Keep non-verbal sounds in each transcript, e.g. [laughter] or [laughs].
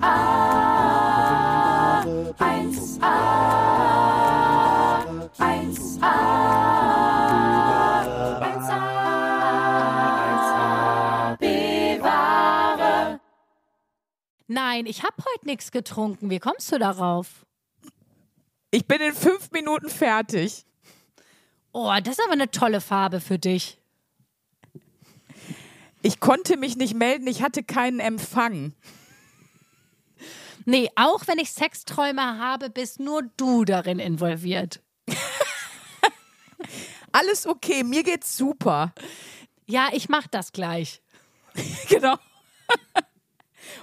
1a, 1a, 1a, 1a, bewahre. Nein, ich habe heute nichts getrunken. Wie kommst du darauf? Ich bin in fünf Minuten fertig. Oh, das ist aber eine tolle Farbe für dich. Ich konnte mich nicht melden, ich hatte keinen Empfang. Nee, auch wenn ich Sexträume habe, bist nur du darin involviert. [laughs] Alles okay, mir geht's super. Ja, ich mach das gleich. [laughs] Genau.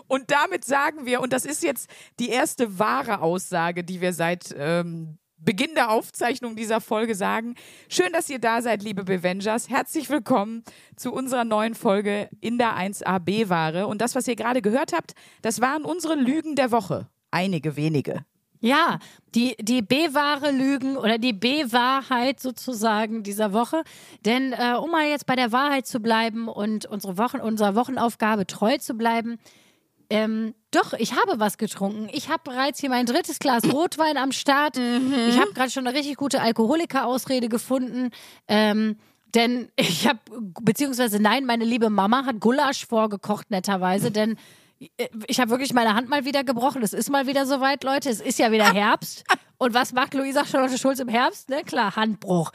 Und damit sagen wir, und das ist jetzt die erste wahre Aussage, die wir seit ähm, Beginn der Aufzeichnung dieser Folge sagen. Schön, dass ihr da seid, liebe Bevengers. Herzlich willkommen zu unserer neuen Folge in der 1AB-Ware. Und das, was ihr gerade gehört habt, das waren unsere Lügen der Woche. Einige wenige. Ja, die, die B-wahre Lügen oder die B-Wahrheit sozusagen dieser Woche. Denn äh, um mal jetzt bei der Wahrheit zu bleiben und unsere Wochen, unserer Wochenaufgabe treu zu bleiben, ähm, doch, ich habe was getrunken. Ich habe bereits hier mein drittes Glas Rotwein am Start. Ich habe gerade schon eine richtig gute Alkoholiker-Ausrede gefunden. Ähm, denn [laughs] ich habe, beziehungsweise nein, meine liebe Mama hat Gulasch vorgekocht, netterweise, denn äh, ich habe wirklich meine Hand mal wieder gebrochen. Es ist mal wieder soweit, Leute. Es ist ja wieder [laughs] Herbst. Und was macht Luisa Charlotte Schulz im Herbst? Ne? Klar, Handbruch.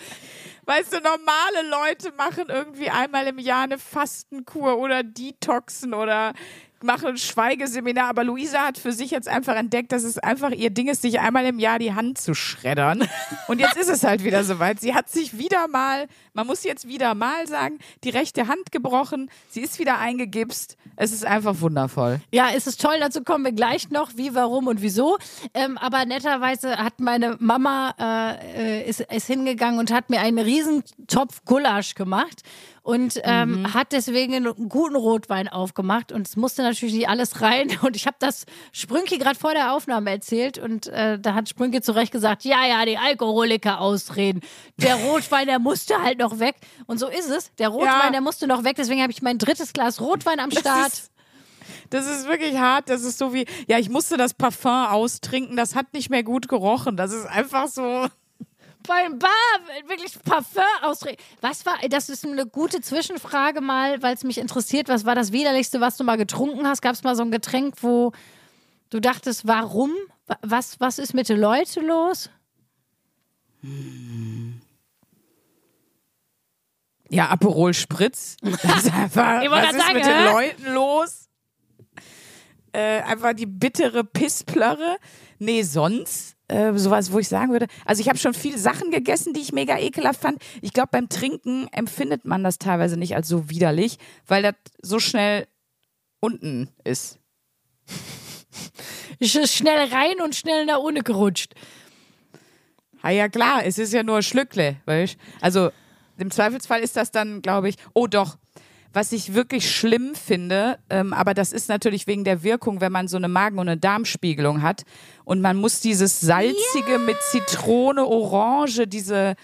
Weißt du, normale Leute machen irgendwie einmal im Jahr eine Fastenkur oder Detoxen oder machen ein Schweigeseminar. Aber Luisa hat für sich jetzt einfach entdeckt, dass es einfach ihr Ding ist, sich einmal im Jahr die Hand zu schreddern. Und jetzt ist es halt wieder soweit. Sie hat sich wieder mal, man muss jetzt wieder mal sagen, die rechte Hand gebrochen. Sie ist wieder eingegipst. Es ist einfach wundervoll. Ja, es ist toll, dazu kommen wir gleich noch, wie, warum und wieso. Ähm, aber netterweise hat meine Mama äh, äh ist, ist hingegangen und hat mir einen riesen Topf Gulasch gemacht und ähm, Mhm. hat deswegen einen guten Rotwein aufgemacht und es musste natürlich nicht alles rein [laughs] und ich habe das Sprünki gerade vor der Aufnahme erzählt und äh, da hat Sprünki zu Recht gesagt, ja, ja, die Alkoholiker ausreden. Der [laughs] Rotwein, der musste halt noch weg und so ist es. Der Rotwein, Ja. der musste noch weg, deswegen habe ich mein drittes Glas Rotwein am Start. Das ist wirklich hart. Das ist so wie, ja, ich musste das Parfum austrinken. Das hat nicht mehr gut gerochen. Das ist einfach so. Beim Bar wirklich Parfum ausreden. Was war, das ist eine gute Zwischenfrage mal, weil es mich interessiert, was war das widerlichste, was du mal getrunken hast? Gab es mal so ein Getränk, wo du dachtest, warum? Wa- Was, was ist mit den Leuten los? Ja, Aperol Spritz. [laughs] Das ist einfach, Ich was ist sagen, mit den hä? Leuten los? Äh, einfach die bittere Pissplörre. Nee, sonst äh, sowas, wo ich sagen würde. Also ich habe schon viele Sachen gegessen, die ich mega ekelhaft fand. Ich glaube, beim Trinken empfindet man das teilweise nicht als so widerlich, weil das so schnell unten ist. Ich [laughs] ist schnell rein und schnell nach unten gerutscht. Ah ja, klar, es ist ja nur Schlückle, weißt Also im Zweifelsfall ist das dann, glaube ich, oh doch, was ich wirklich schlimm finde, ähm, aber das ist natürlich wegen der Wirkung, wenn man so eine Magen- und eine Darmspiegelung hat und man muss dieses salzige mit Zitrone, Orange, diese,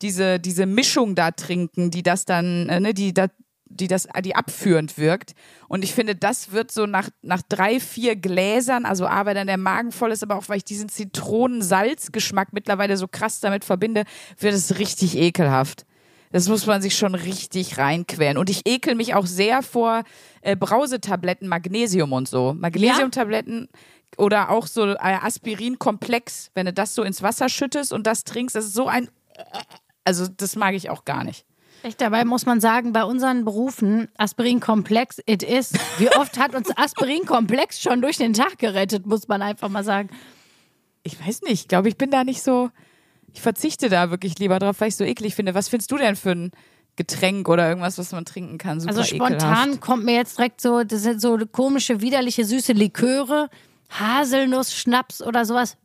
diese, diese Mischung da trinken, die das dann, äh, ne, die da die das, die abführend wirkt. Und ich finde, das wird so nach, nach drei, vier Gläsern, also A, weil dann der Magen voll ist, aber auch weil ich diesen Zitronensalzgeschmack mittlerweile so krass damit verbinde, wird es richtig ekelhaft. Das muss man sich schon richtig reinquälen. Und ich ekel mich auch sehr vor äh, Brausetabletten, Magnesium und so. Magnesiumtabletten oder auch so äh, Aspirinkomplex, wenn du das so ins Wasser schüttest und das trinkst, das ist so ein. Also, das mag ich auch gar nicht. Echt, dabei muss man sagen, bei unseren Berufen, Aspirinkomplex, it is. Wie oft hat uns Aspirinkomplex schon durch den Tag gerettet, muss man einfach mal sagen. Ich weiß nicht, ich glaube, ich bin da nicht so. Ich verzichte da wirklich lieber drauf, weil ich so eklig finde. Was findest du denn für ein Getränk oder irgendwas, was man trinken kann? Super Also spontan ekelhaft. kommt mir jetzt direkt so, das sind so komische, widerliche, süße Liköre, Haselnuss, Schnaps oder sowas.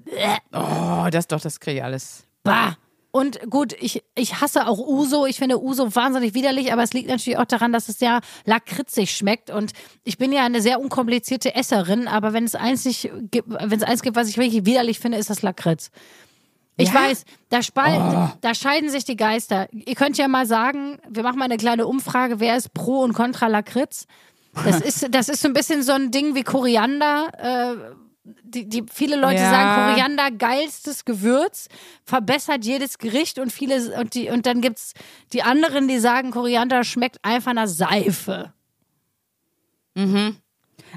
Oh, das doch, das kriege ich alles. Bah. Und gut, ich, ich hasse auch Uso. Ich finde Uso wahnsinnig widerlich, aber es liegt natürlich auch daran, dass es sehr lakritzig schmeckt. Und ich bin ja eine sehr unkomplizierte Esserin, aber wenn es eins nicht gibt, wenn es eins gibt, was ich wirklich widerlich finde, ist das Lakritz. Ich Ja? weiß, da, spal da scheiden sich die Geister. Ihr könnt ja mal sagen, wir machen mal eine kleine Umfrage, wer ist pro und contra Lakritz? Das [laughs] ist, das ist so ein bisschen so ein Ding wie Koriander. Äh, die, die, viele Leute Ja. sagen Koriander geilstes Gewürz, verbessert jedes Gericht und viele und die und dann gibt's die anderen, die sagen Koriander schmeckt einfach nach Seife.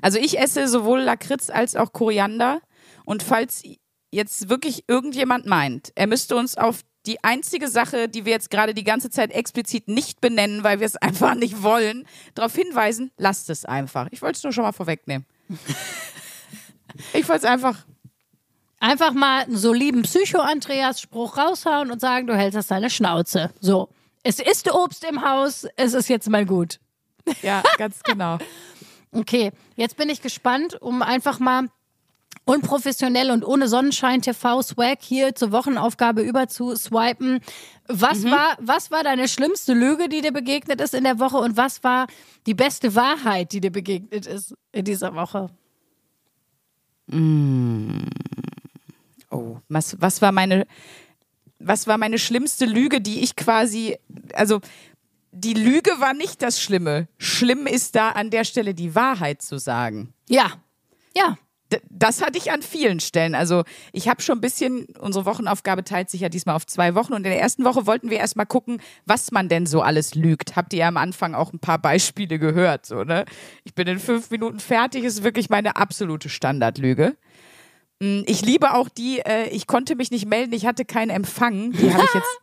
Also ich esse sowohl Lakritz als auch Koriander. Und falls jetzt wirklich irgendjemand meint, er müsste uns auf die einzige Sache, die wir jetzt gerade die ganze Zeit explizit nicht benennen, weil wir es [laughs] einfach nicht wollen, darauf hinweisen, lasst es einfach. Ich wollte es nur schon mal vorwegnehmen. [laughs] ich wollte es einfach. Einfach mal einen soliden Psycho-Andreas-Spruch raushauen und sagen, du hältst das deine Schnauze. So. Es ist Obst im Haus, es ist jetzt mal gut. Ja, ganz genau. [laughs] Okay, jetzt bin ich gespannt, um einfach mal unprofessionell und ohne Sonnenschein TV Swag hier zur Wochenaufgabe über zu swipen. Was war was war deine schlimmste Lüge, die dir begegnet ist in der Woche und was war die beste Wahrheit, die dir begegnet ist in dieser Woche? Oh, was, was war meine, was war meine schlimmste Lüge, die ich quasi, also die Lüge war nicht das Schlimme. Schlimm ist da an der Stelle die Wahrheit zu sagen. Ja. Ja. Das hatte ich an vielen Stellen. Also ich habe schon ein bisschen, unsere Wochenaufgabe teilt sich ja diesmal auf zwei Wochen und in der ersten Woche wollten wir erstmal gucken, was man denn so alles lügt. Habt ihr ja am Anfang auch ein paar Beispiele gehört, so, ne? Ich bin in fünf Minuten fertig, ist wirklich meine absolute Standardlüge. Mm, Ich liebe auch die, äh, ich konnte mich nicht melden, ich hatte keinen Empfang. Die habe ich [laughs] jetzt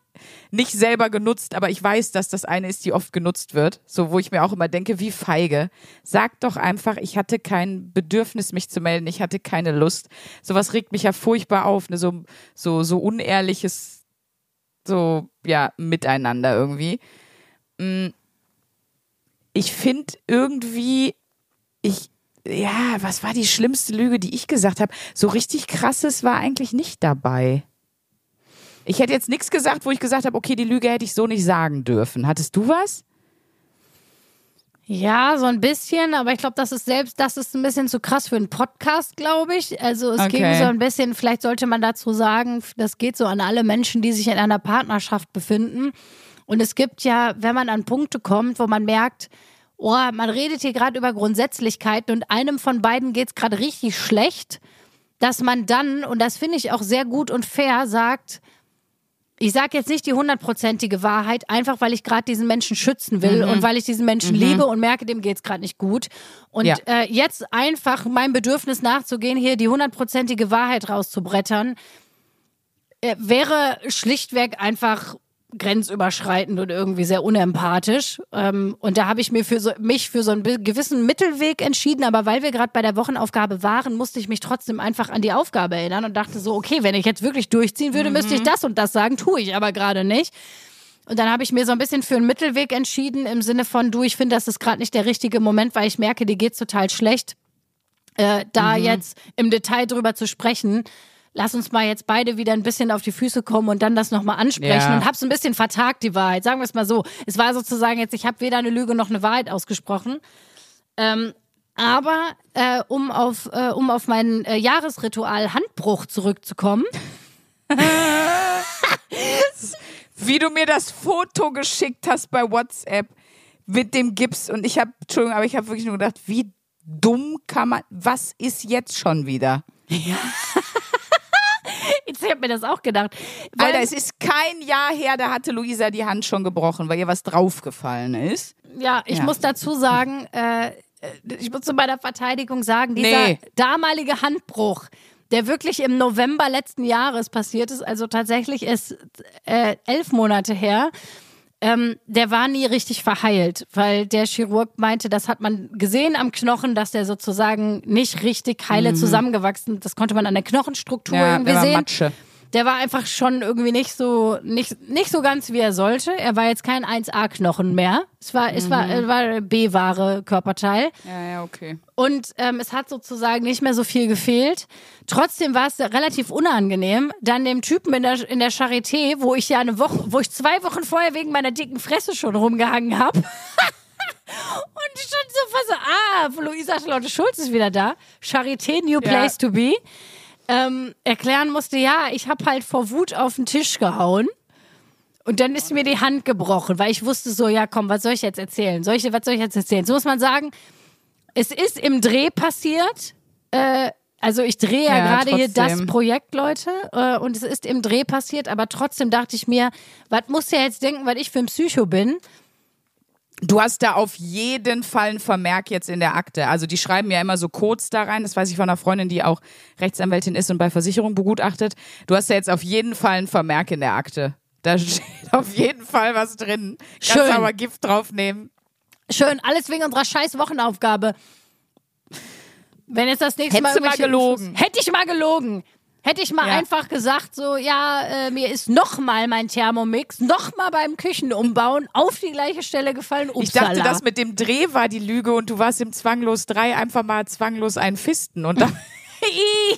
nicht selber genutzt, aber ich weiß, dass das eine ist, die oft genutzt wird. So, wo ich mir auch immer denke, wie feige. Sag doch einfach, ich hatte kein Bedürfnis, mich zu melden, ich hatte keine Lust. Sowas regt mich ja furchtbar auf, ne? so, so, so unehrliches, so, ja, Miteinander irgendwie. Mm, Ich finde irgendwie, ich, ja, was war die schlimmste Lüge, die ich gesagt habe? So richtig krasses war eigentlich nicht dabei. Ich hätte jetzt nichts gesagt, wo ich gesagt habe, okay, die Lüge hätte ich so nicht sagen dürfen. Hattest du was? Ja, so ein bisschen, aber ich glaube, das ist selbst, das ist ein bisschen zu krass für einen Podcast, glaube ich. Also es ging Okay. so ein bisschen, vielleicht sollte man dazu sagen, das geht so an alle Menschen, die sich in einer Partnerschaft befinden. Und es gibt ja, wenn man an Punkte kommt, wo man merkt, oh, man redet hier gerade über Grundsätzlichkeiten und einem von beiden geht's gerade richtig schlecht, dass man dann, und das finde ich auch sehr gut und fair, sagt, ich sage jetzt nicht die hundertprozentige Wahrheit, einfach weil ich gerade diesen Menschen schützen will und weil ich diesen Menschen liebe und merke, dem geht's gerade nicht gut. Und Ja. äh, jetzt einfach meinem Bedürfnis nachzugehen, hier die hundertprozentige Wahrheit rauszubrettern, äh, wäre schlichtweg einfach grenzüberschreitend und irgendwie sehr unempathisch. Ähm, und da habe ich mir für so, mich für so einen gewissen Mittelweg entschieden. Aber weil wir gerade bei der Wochenaufgabe waren, musste ich mich trotzdem einfach an die Aufgabe erinnern und dachte so, okay, wenn ich jetzt wirklich durchziehen würde, müsste ich das und das sagen, tue ich aber gerade nicht. Und dann habe ich mir so ein bisschen für einen Mittelweg entschieden, im Sinne von, du, ich finde, das ist gerade nicht der richtige Moment, weil ich merke, dir geht's total schlecht. Äh, da jetzt im Detail drüber zu sprechen, lass uns mal jetzt beide wieder ein bisschen auf die Füße kommen und dann das nochmal ansprechen. Ja. Und hab's ein bisschen vertagt, die Wahrheit. Sagen wir es mal so. Es war sozusagen jetzt, ich habe weder eine Lüge noch eine Wahrheit ausgesprochen. Ähm, aber äh, um, auf, äh, um auf mein äh, Jahresritual Handbruch zurückzukommen, [laughs] Wie du mir das Foto geschickt hast bei WhatsApp mit dem Gips und ich habe, Entschuldigung, aber ich habe wirklich nur gedacht, wie dumm kann man, was ist jetzt schon wieder? Jetzt habe mir das auch gedacht. Weil- Alter, es ist kein Jahr her, da hatte Luisa die Hand schon gebrochen, weil ihr was draufgefallen ist. Ja, ich Ja. muss dazu sagen, äh, ich muss zu meiner Verteidigung sagen, dieser Nee. damalige Handbruch, der wirklich im November letzten Jahres passiert ist, also tatsächlich ist äh, elf Monate her, ähm, der war nie richtig verheilt, weil der Chirurg meinte, das hat man gesehen am Knochen, dass der sozusagen nicht richtig heile zusammengewachsen, das konnte man an der Knochenstruktur Mhm. Ja, irgendwie sehen. Matsche. Der war einfach schon irgendwie nicht so, nicht, nicht so ganz, wie er sollte. Er war jetzt kein 1A-Knochen mehr. Es war, es war, es war B-Ware Körperteil. Ja, ja, okay. Und ähm, es hat sozusagen nicht mehr so viel gefehlt. Trotzdem war es relativ unangenehm, dann dem Typen in der, in der Charité, wo ich ja eine Woche, wo ich zwei Wochen vorher wegen meiner dicken Fresse schon rumgehangen habe. [laughs] Und schon so fast so, ah, Luisa Charlotte Schulz ist wieder da. Charité, new place to be. Ähm, erklären musste, ja, ich habe halt vor Wut auf den Tisch gehauen. Und dann ist mir die Hand gebrochen, weil ich wusste so, ja komm, was soll ich jetzt erzählen? Soll ich, was soll ich jetzt erzählen? So muss man sagen, Es ist im Dreh passiert. Äh, also ich drehe ja, Ja, gerade hier das. Projekt, Leute, äh, und es ist im Dreh passiert, aber trotzdem dachte ich mir, was muss der jetzt denken, weil ich für ein Psycho bin? Du hast da auf jeden Fall einen Vermerk jetzt in der Akte. Also die schreiben ja immer so Codes da rein. Das weiß ich von einer Freundin, die auch Rechtsanwältin ist und bei Versicherung begutachtet. Du hast ja jetzt auf jeden Fall einen Vermerk in der Akte. Da [laughs] steht auf jeden Fall was drin. Kannst Schön. aber Gift draufnehmen. Schön, alles wegen unserer scheiß Wochenaufgabe. Wenn jetzt das nächste Hättest Mal du mal gelogen. Hätte ich mal gelogen. Hätte ich mal Ja. einfach gesagt, so, ja, äh, mir ist nochmal mein Thermomix nochmal beim Küchenumbauen auf die gleiche Stelle gefallen. Upsala. Ich dachte, das mit dem Dreh war die Lüge und du warst im Zwanglos 3 einfach mal zwanglos ein Fisten. Und dann, [laughs]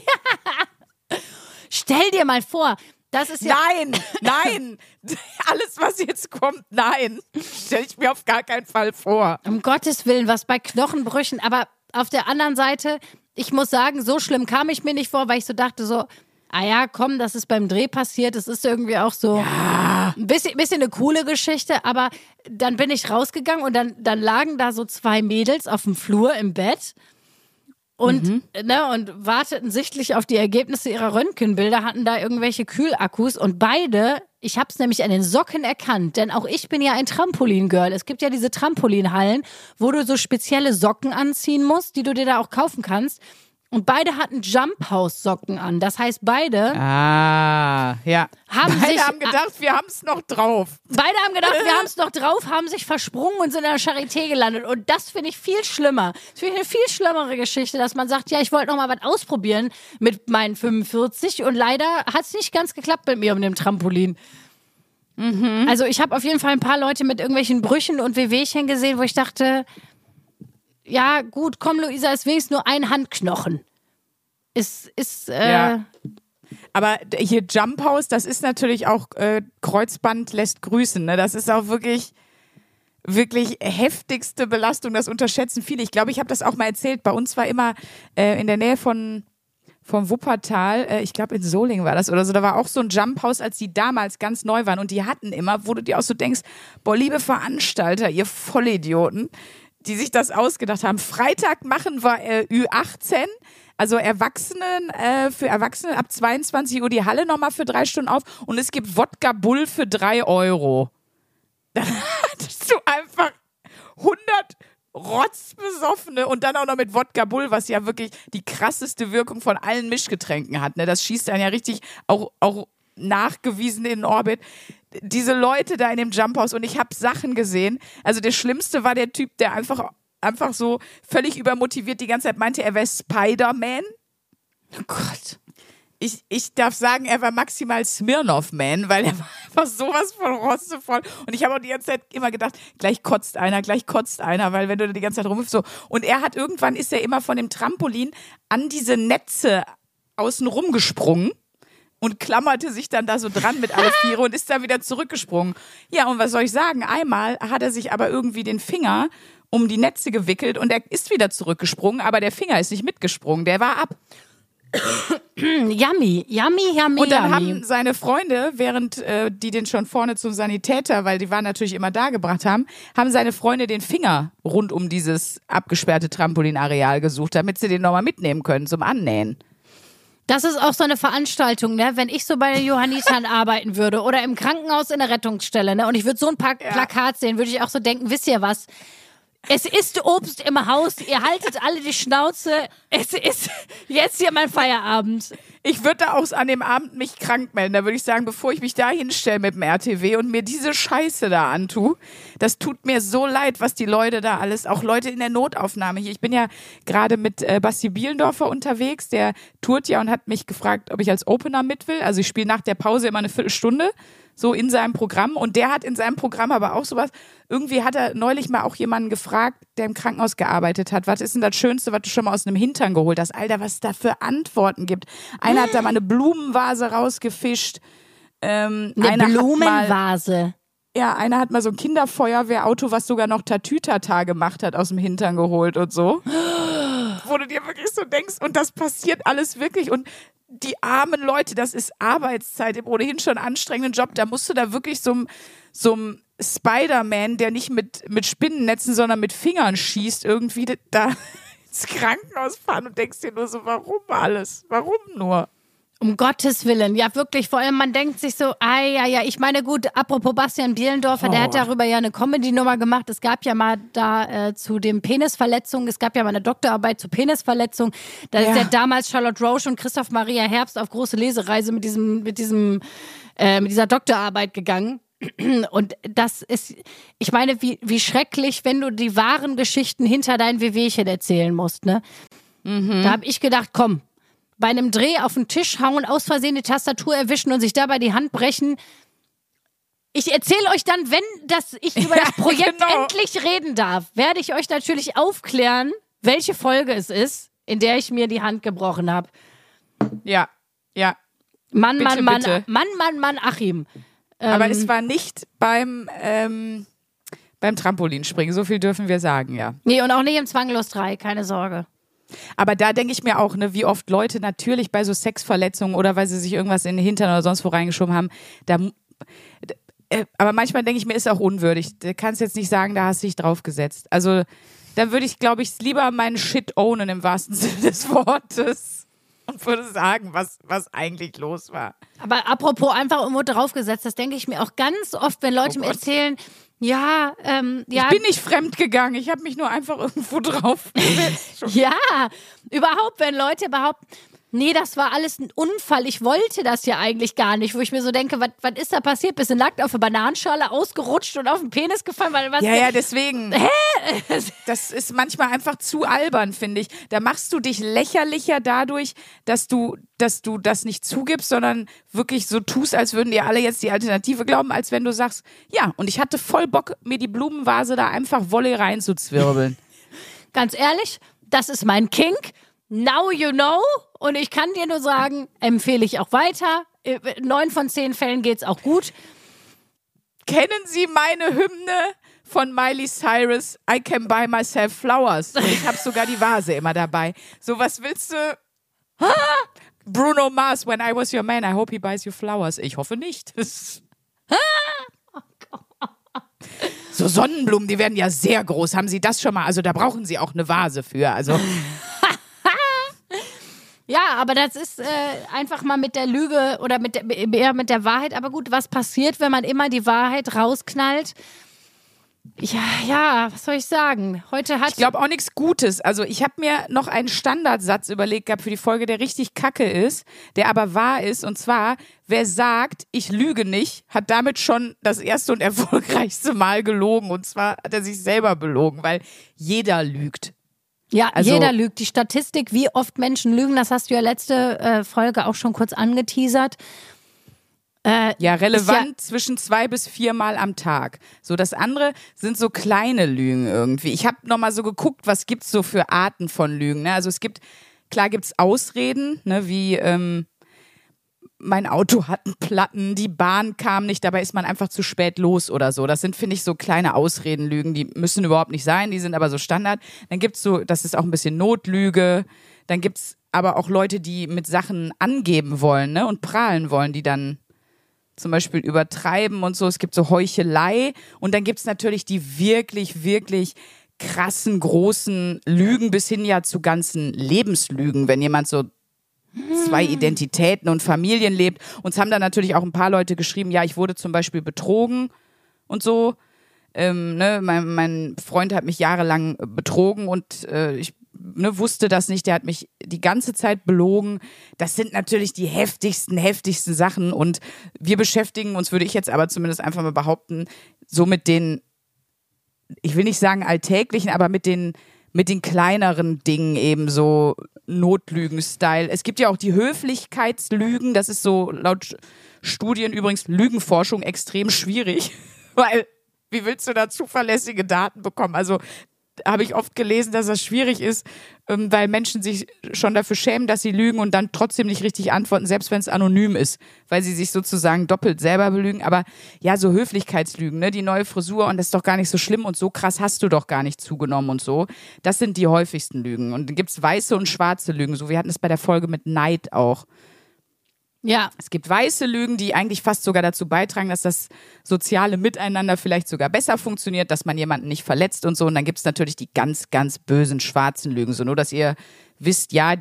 Stell dir mal vor, das ist ja. nein, nein, [laughs] alles was jetzt kommt, nein, stelle ich mir auf gar keinen Fall vor. Um Gottes Willen, was bei Knochenbrüchen. Aber auf der anderen Seite, ich muss sagen, so schlimm kam ich mir nicht vor, weil ich so dachte, so, ah ja, komm, das ist beim Dreh passiert. Das ist irgendwie auch so ein bisschen, bisschen eine coole Geschichte. Aber dann bin ich rausgegangen und dann, dann lagen da so zwei Mädels auf dem Flur im Bett. Und, ne, und warteten sichtlich auf die Ergebnisse ihrer Röntgenbilder, hatten da irgendwelche Kühlakkus und beide, ich habe es nämlich an den Socken erkannt, denn auch ich bin ja ein Trampolin-Girl. Es gibt ja diese Trampolinhallen, wo du so spezielle Socken anziehen musst, die du dir da auch kaufen kannst. Und beide hatten Jump House Socken an. Das heißt, beide Ah, ja. Haben Beide sich- haben gedacht, wir haben es noch drauf. Beide haben gedacht, wir [laughs] haben es noch drauf, haben sich versprungen und sind in der Charité gelandet. Und das finde ich viel schlimmer. Das finde ich eine viel schlimmere Geschichte, dass man sagt, ja, ich wollte noch mal was ausprobieren mit meinen 45 und leider hat es nicht ganz geklappt mit mir um dem Trampolin. Also ich habe auf jeden Fall ein paar Leute mit irgendwelchen Brüchen und Wehwehchen gesehen, wo ich dachte, ja gut, komm Luisa, ist wenigstens nur ein Handknochen. Ist, ist, äh, Ja. Aber hier Jump House, das ist natürlich auch äh, Kreuzband lässt grüßen. Ne? Das ist auch wirklich, wirklich heftigste Belastung. Das unterschätzen viele. Ich glaube, ich habe das auch mal erzählt. Bei uns war immer äh, in der Nähe von vom Wuppertal, äh, ich glaube in Solingen war das oder so, da war auch so ein Jump House, als die damals ganz neu waren und die hatten immer, wo du dir auch so denkst, boah, liebe Veranstalter, ihr Vollidioten, die sich das ausgedacht haben. Freitag machen wir äh, Ü18, also Erwachsenen, äh, für Erwachsene ab 22 Uhr die Halle nochmal für drei Stunden auf und es gibt Wodka Bull für drei Euro. [laughs] Dann hattest du einfach 100 Rotzbesoffene und dann auch noch mit Wodka Bull, was ja wirklich die krasseste Wirkung von allen Mischgetränken hat. Ne? Das schießt dann ja richtig auch, auch nachgewiesen in Orbit. Diese Leute da in dem Jumphouse und ich habe Sachen gesehen. Also der Schlimmste war der Typ, der einfach, einfach so völlig übermotiviert die ganze Zeit meinte, er wäre Spider-Man. oh Gott. Ich, ich darf sagen, er war maximal Smirnoff-Man, weil er [laughs] war einfach sowas von rostevoll. Und ich habe auch die ganze Zeit immer gedacht, gleich kotzt einer, gleich kotzt einer, weil wenn du da die ganze Zeit rumhüpfst so. Und er hat irgendwann ist er immer von dem Trampolin an diese Netze außen rumgesprungen und klammerte sich dann da so dran mit alle Viere und ist dann wieder zurückgesprungen. Ja, und was soll ich sagen? Einmal hat er sich aber irgendwie den Finger um die Netze gewickelt und er ist wieder zurückgesprungen, aber der Finger ist nicht mitgesprungen, der war ab. [coughs] Yummy, yummy, yummy, Und dann yummy. haben seine Freunde, während äh, die den schon vorne zum Sanitäter, weil die waren natürlich immer da gebracht haben, haben seine Freunde den Finger rund um dieses abgesperrte Trampolinareal gesucht, damit sie den nochmal mitnehmen können zum Annähen. Das ist auch so eine Veranstaltung, ne? Wenn ich so bei den Johannitern [laughs] arbeiten würde oder im Krankenhaus in der Rettungsstelle, ne? Und ich würde so ein paar Plakat sehen, würde ich auch so denken, wisst ihr was? Es ist Obst im Haus, ihr haltet alle die Schnauze. Es ist jetzt hier mein Feierabend. Ich würde da auch an dem Abend mich krank melden. Da würde ich sagen, bevor ich mich da hinstelle mit dem RTW und mir diese Scheiße da antue, das tut mir so leid, was die Leute da alles, auch Leute in der Notaufnahme hier. Ich bin ja gerade mit äh, Basti Bielendorfer unterwegs, der tourt ja und hat mich gefragt, ob ich als Opener mit will. Also ich spiele nach der Pause immer eine Viertelstunde so in seinem Programm und der hat in seinem Programm aber auch sowas. Irgendwie hat er neulich mal auch jemanden gefragt, der im Krankenhaus gearbeitet hat, was ist denn das Schönste, was du schon mal aus einem Hintern geholt hast? Alter, was es da für Antworten gibt. Einer hat da mal eine Blumenvase rausgefischt. Ähm, Eine Blumenvase. ja, einer hat mal so ein Kinderfeuerwehrauto, was sogar noch Tatütata gemacht hat, aus dem Hintern geholt und so. [gasps] Wo du dir wirklich so denkst, und das passiert alles wirklich. Und die armen Leute, das ist Arbeitszeit im ohnehin schon anstrengenden Job. Da musst du da wirklich so einem Spider-Man, der nicht mit, mit Spinnennetzen, sondern mit Fingern schießt, irgendwie da [laughs] ins Krankenhaus fahren und denkst dir nur so, warum alles? Warum nur? Um Gottes Willen, ja wirklich. Vor allem, man denkt sich so, ah ja, ja, ich meine, gut, apropos Bastian Bielendorfer, der hat Oh. darüber ja eine Comedy-Nummer gemacht. Es gab ja mal da äh, zu dem Penisverletzungen, es gab ja mal eine Doktorarbeit zu Penisverletzungen. Da ist Ja. ja damals Charlotte Roche und Christoph Maria Herbst auf große Lesereise mit diesem, mit diesem, äh, mit dieser Doktorarbeit gegangen. Und das ist, ich meine, wie, wie schrecklich, wenn du die wahren Geschichten hinter deinen Wehwehchen erzählen musst, ne? Da habe ich gedacht, komm, bei einem Dreh auf den Tisch hauen, aus Versehen die Tastatur erwischen und sich dabei die Hand brechen. Ich erzähle euch dann, wenn das ich über das [laughs] Ja, Projekt genau. endlich reden darf, werde ich euch natürlich aufklären, welche Folge es ist, in der ich mir die Hand gebrochen habe. Ja, ja. Mann, Bitte, Mann, Mann, bitte. Mann, Mann, Mann, Achim. Aber Ähm, es war nicht beim, ähm, beim Trampolinspringen. So viel dürfen wir sagen, ja. Nee, und auch nicht im Zwanglos 3, keine Sorge. Aber da denke ich mir auch, ne, wie oft Leute natürlich bei so Sexverletzungen oder weil sie sich irgendwas in den Hintern oder sonst wo reingeschoben haben, da. Äh, aber manchmal denke ich mir, ist auch unwürdig. Du kannst jetzt nicht sagen, da hast du dich draufgesetzt. Also, da würde ich, glaube ich, lieber meinen Shit ownen im wahrsten [laughs] Sinne des Wortes und würde sagen, was, was eigentlich los war. Aber apropos einfach irgendwo draufgesetzt, das denke ich mir auch ganz oft, wenn Leute Oh mir erzählen, ja, ähm, ja, Ich bin nicht fremd gegangen, ich habe mich nur einfach [laughs] irgendwo draufgesetzt. [laughs] Ja, überhaupt, wenn Leute behaupten, nee, das war alles ein Unfall, ich wollte das ja eigentlich gar nicht, wo ich mir so denke, was ist da passiert? Bist du nackt auf eine Bananenschale ausgerutscht und auf den Penis gefallen? Weil, was Ja, ja, deswegen. [laughs] Das ist manchmal einfach zu albern, finde ich. Da machst du dich lächerlicher dadurch, dass du, dass du das nicht zugibst, sondern wirklich so tust, als würden dir alle jetzt die Alternative glauben, als wenn du sagst, ja, und ich hatte voll Bock, mir die Blumenvase da einfach Wolle reinzuzwirbeln. [laughs] Ganz ehrlich, das ist mein Kink. Now you know. Und ich kann dir nur sagen, empfehle ich auch weiter. In neun von zehn Fällen geht's auch gut. Kennen Sie meine Hymne von Miley Cyrus? I can buy myself flowers. Und ich habe sogar die Vase immer dabei. So, was willst du? Bruno Mars, when I was your man, I hope he buys you flowers. Ich hoffe nicht. [laughs] So Sonnenblumen, die werden ja sehr groß. Haben Sie das schon mal? Also da brauchen Sie auch eine Vase für. Also [laughs] Ja, aber das ist äh, einfach mal mit der Lüge oder mit der, eher mit der Wahrheit. Aber gut, was passiert, wenn man immer die Wahrheit rausknallt? Ja, ja, was soll ich sagen? Heute hat ich glaube auch nichts Gutes. Also ich habe mir noch einen Standardsatz überlegt gehabt für die Folge, der richtig kacke ist, der aber wahr ist. Und zwar, wer sagt, ich lüge nicht, hat damit schon das erste und [laughs] erfolgreichste Mal gelogen. Und zwar hat er sich selber belogen, weil jeder lügt. Ja, Also- jeder lügt. Die Statistik, wie oft Menschen lügen, das hast du ja letzte äh, Folge auch schon kurz angeteasert. Äh, Ja, relevant Ist zwischen zwei bis viermal am Tag. So, das andere sind so kleine Lügen irgendwie. Ich habe nochmal so geguckt, was gibt's so für Arten von Lügen. Ne? Also es gibt, klar gibt's Ausreden, ne, wie ähm, mein Auto hat einen Platten, die Bahn kam nicht, dabei ist man einfach zu spät los oder so. Das sind, finde ich, so kleine Ausredenlügen, die müssen überhaupt nicht sein, die sind aber so Standard. Dann gibt's so, das ist auch ein bisschen Notlüge. Dann gibt's aber auch Leute, die mit Sachen angeben wollen ne, und prahlen wollen, die dann zum Beispiel übertreiben und so. Es gibt so Heuchelei und dann gibt es natürlich die wirklich, wirklich krassen, großen Lügen bis hin ja zu ganzen Lebenslügen, wenn jemand so zwei Identitäten und Familien lebt. Uns haben dann natürlich auch ein paar Leute geschrieben, ja, ich wurde zum Beispiel betrogen und so. Ähm, ne, mein, mein Freund hat mich jahrelang betrogen und äh, ich ne, wusste das nicht. Der hat mich die ganze Zeit belogen. Das sind natürlich die heftigsten, heftigsten Sachen und wir beschäftigen uns, würde ich jetzt aber zumindest einfach mal behaupten, so mit den, ich will nicht sagen alltäglichen, aber mit den mit den kleineren Dingen eben so Notlügen-Style. Es gibt ja auch die Höflichkeitslügen, das ist so laut Studien übrigens Lügenforschung extrem schwierig, [laughs] weil wie willst du da zuverlässige Daten bekommen? Also habe ich oft gelesen, dass das schwierig ist, ähm, weil Menschen sich schon dafür schämen, dass sie lügen und dann trotzdem nicht richtig antworten, selbst wenn es anonym ist, weil sie sich sozusagen doppelt selber belügen. Aber ja, so Höflichkeitslügen, ne? die neue Frisur und das ist doch gar nicht so schlimm und so krass hast du doch gar nicht zugenommen und so. Das sind die häufigsten Lügen. Und dann gibt's weiße und schwarze Lügen. So, wir hatten es bei der Folge mit Neid auch. Ja. Es gibt weiße Lügen, die eigentlich fast sogar dazu beitragen, dass das soziale Miteinander vielleicht sogar besser funktioniert, dass man jemanden nicht verletzt und so. Und dann gibt es natürlich die ganz, ganz bösen schwarzen Lügen. So nur, dass ihr wisst, ja,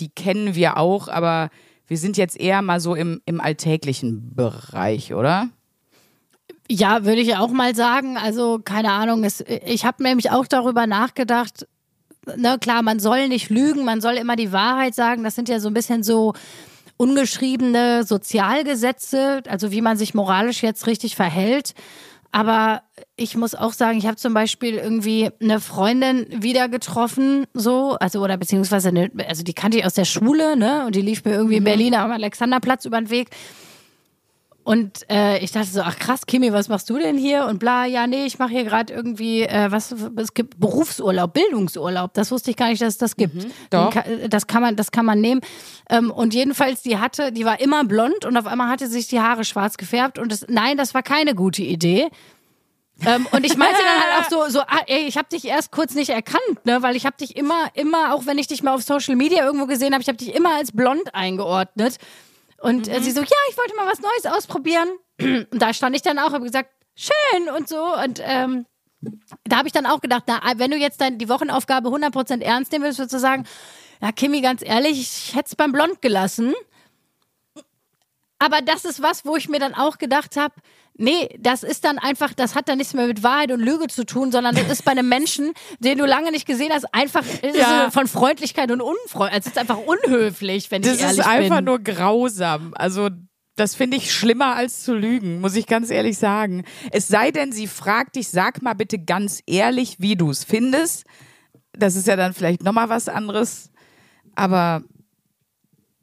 die kennen wir auch, aber wir sind jetzt eher mal so im, im alltäglichen Bereich, oder? Ja, würde ich auch mal sagen. Also, keine Ahnung. Es, ich habe nämlich auch darüber nachgedacht. Na klar, man soll nicht lügen, man soll immer die Wahrheit sagen. Das sind ja so ein bisschen so ungeschriebene Sozialgesetze, also wie man sich moralisch jetzt richtig verhält. Aber ich muss auch sagen, ich habe zum Beispiel irgendwie eine Freundin wieder getroffen, so, also oder beziehungsweise eine, also die kannte ich aus der Schule, ne? Und die lief mir irgendwie in Berlin am Alexanderplatz über den Weg. Und äh, ich dachte so, ach krass, Kimi, was machst du denn hier? Und bla, ja, nee, ich mache hier gerade irgendwie, äh, was, es gibt Berufsurlaub, Bildungsurlaub. Das wusste ich gar nicht, dass es das gibt. doch. Den ka- Das kann man, das kann man nehmen. Ähm, und jedenfalls, die hatte, die war immer blond und auf einmal hatte sich die Haare schwarz gefärbt. Und das, nein, das war keine gute Idee. Ähm, und ich meinte dann halt auch so, so ah, ey, ich habe dich erst kurz nicht erkannt, ne, weil ich habe dich immer, immer, auch wenn ich dich mal auf Social Media irgendwo gesehen habe, ich habe dich immer als blond eingeordnet. Und äh, sie so, ja, ich wollte mal was Neues ausprobieren. [clears throat] Und da stand ich dann auch, habe gesagt, schön und so. Und ähm, da habe ich dann auch gedacht, na, wenn du jetzt dann die Wochenaufgabe 100% ernst nehmen willst, würdest du sagen, ja, Kimi, ganz ehrlich, ich hätte es beim Blond gelassen. Aber das ist was, wo ich mir dann auch gedacht habe, nee, das ist dann einfach, das hat dann nichts mehr mit Wahrheit und Lüge zu tun, sondern das ist bei einem Menschen, den du lange nicht gesehen hast, einfach Ja. von Freundlichkeit und Unfreundlichkeit. Also es ist einfach unhöflich, wenn Das ich ehrlich ist einfach bin. nur grausam. Also das finde ich schlimmer als zu lügen, muss ich ganz ehrlich sagen. Es sei denn, sie fragt dich, sag mal bitte ganz ehrlich, wie du es findest. Das ist ja dann vielleicht nochmal was anderes. Aber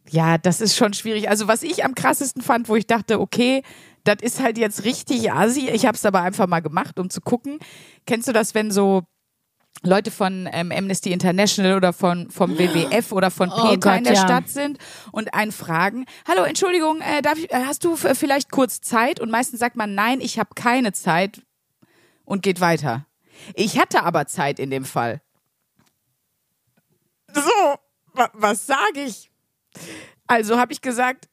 ja, das ist schon schwierig. Also was ich am krassesten fand, wo ich dachte, okay, das ist halt jetzt richtig assi. Ich habe es aber einfach mal gemacht, um zu gucken. Kennst du das, wenn so Leute von ähm, Amnesty International oder von vom WWF oder von Oh Peter Gott, in der ja. Stadt sind und einen fragen, hallo, Entschuldigung, äh, darf ich, äh, hast du vielleicht kurz Zeit? Und meistens sagt man, nein, ich habe keine Zeit und geht weiter. Ich hatte aber Zeit in dem Fall. So, wa was sage ich? Also habe ich gesagt,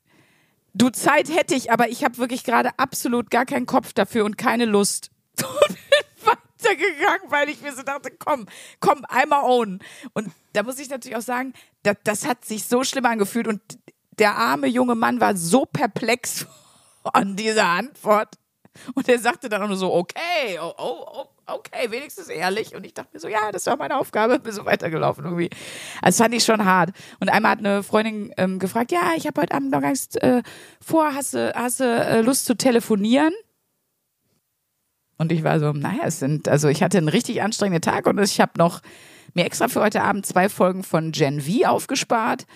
du Zeit hätte ich, aber ich habe wirklich gerade absolut gar keinen Kopf dafür und keine Lust. [laughs] Und bin weitergegangen, weil ich mir so dachte, komm, komm, einmal own. Und da muss ich natürlich auch sagen, das, das hat sich so schlimm angefühlt und der arme junge Mann war so perplex [laughs] an dieser Antwort. Und er sagte dann nur so, okay, oh, oh, oh, okay, wenigstens ehrlich. Und ich dachte mir so, ja, das war meine Aufgabe, [laughs] bin so weitergelaufen irgendwie. Also das fand ich schon hart. Und einmal hat eine Freundin ähm, gefragt, ja, ich habe heute Abend noch nichts äh, vor, hast du äh, Lust zu telefonieren? Und ich war so, naja, es sind, also ich hatte einen richtig anstrengenden Tag und ich habe noch mir extra für heute Abend zwei Folgen von Gen V aufgespart.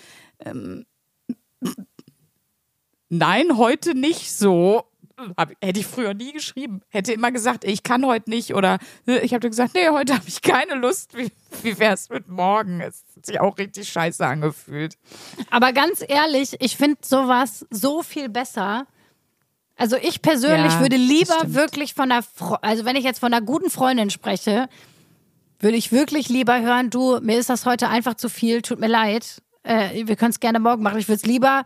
Ähm, [laughs] nein, heute nicht so. Hab, hätte ich früher nie geschrieben. Hätte immer gesagt, ich kann heute nicht oder äh, ich habe gesagt, nee, heute habe ich keine Lust. Wie, wie wäre es mit morgen? Es hat sich auch richtig scheiße angefühlt. Aber ganz ehrlich, ich finde sowas so viel besser. Also ich persönlich Ja, würde lieber stimmt. wirklich von der, Fre also wenn ich jetzt von einer guten Freundin spreche, würde ich wirklich lieber hören, du, mir ist das heute einfach zu viel, tut mir leid, äh, wir können es gerne morgen machen. Ich würde es lieber,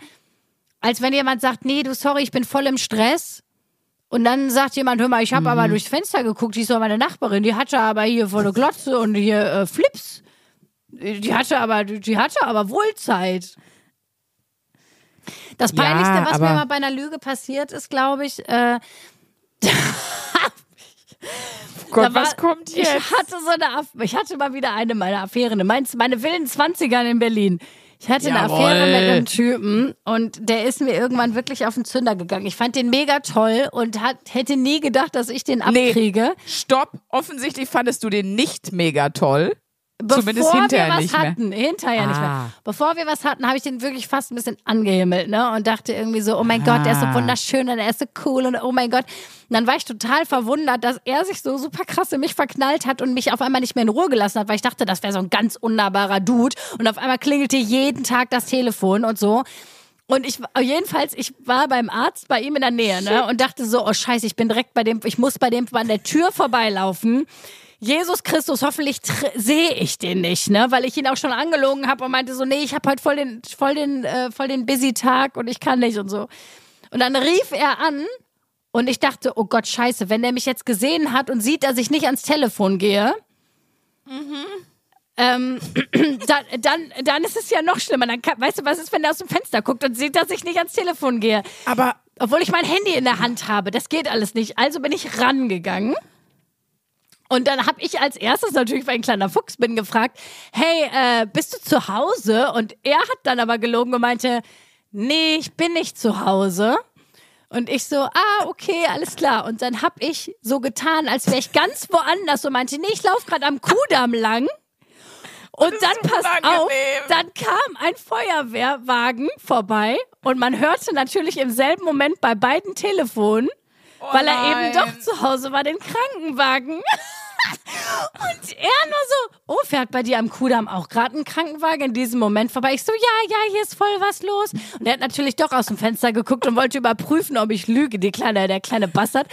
als wenn jemand sagt, nee, du, sorry, ich bin voll im Stress. Und dann sagt jemand, hör mal, ich habe Mhm. aber durchs Fenster geguckt, die ist doch meine Nachbarin, die hatte aber hier volle Glotze und hier äh, Flips. Die hatte aber, die hatte aber Wohlzeit. Das Ja, Peinlichste, was mir mal bei einer Lüge passiert ist, glaube ich, äh, [laughs] Gott, da war- was kommt jetzt? Ich hatte so eine, ich hatte mal wieder eine meiner Affären, meine, meine wilden Zwanzigern in Berlin. Ich hatte eine Jawohl. Affäre mit einem Typen und der ist mir irgendwann wirklich auf den Zünder gegangen. Ich fand den mega toll und hat, hätte nie gedacht, dass ich den Nee. abkriege. Stopp. Offensichtlich fandest du den nicht mega toll. Bevor Zumindest hinterher wir was nicht mehr. hatten, hinterher nicht Ah. mehr. Bevor wir was hatten, habe ich den wirklich fast ein bisschen angehimmelt, ne? Und dachte irgendwie so, oh mein Gott, er ist so Ah. wunderschön und er ist so cool und oh mein Gott. Und dann war ich total verwundert, dass er sich so super krass in mich verknallt hat und mich auf einmal nicht mehr in Ruhe gelassen hat, weil ich dachte, das wäre so ein ganz unnahbarer Dude. Und auf einmal klingelte jeden Tag das Telefon und so. Und ich jedenfalls, ich war beim Arzt bei ihm in der Nähe, ne? Und dachte so, oh Scheiße, ich bin direkt bei dem, ich muss bei dem an der Tür vorbeilaufen. Jesus Christus, hoffentlich sehe ich den nicht, ne? Weil ich ihn auch schon angelogen habe und meinte so, nee, ich habe heute voll den, voll den, äh, voll den busy Tag und ich kann nicht und so. Und dann rief er an und ich dachte, oh Gott, scheiße, wenn der mich jetzt gesehen hat und sieht, dass ich nicht ans Telefon gehe, ähm, [clears throat] dann, dann, dann ist es ja noch schlimmer. Dann kann, weißt du, was ist, wenn er aus dem Fenster guckt und sieht, dass ich nicht ans Telefon gehe? Aber Obwohl ich mein Handy in der Hand habe. Das geht alles nicht. Also bin ich rangegangen. Und dann habe ich als erstes natürlich, weil ich ein kleiner Fuchs bin, gefragt, hey, äh, bist du zu Hause? Und er hat dann aber gelogen und meinte, nee, ich bin nicht zu Hause. Und ich so, ah, okay, alles klar. Und dann habe ich so getan, als wäre ich ganz woanders und meinte, nee, ich laufe gerade am Kudamm lang. Und dann, so pass auf, unangenehm. dann kam ein Feuerwehrwagen vorbei und man hörte natürlich im selben Moment bei beiden Telefonen, weil er eben doch zu Hause war, den Krankenwagen. [laughs] Und er nur so, oh, fährt bei dir am Kudamm auch gerade ein Krankenwagen in diesem Moment vorbei. Ich so, ja, ja, hier ist voll was los. Und er hat natürlich doch aus dem Fenster geguckt und wollte überprüfen, ob ich lüge, die kleine, der kleine Bastard.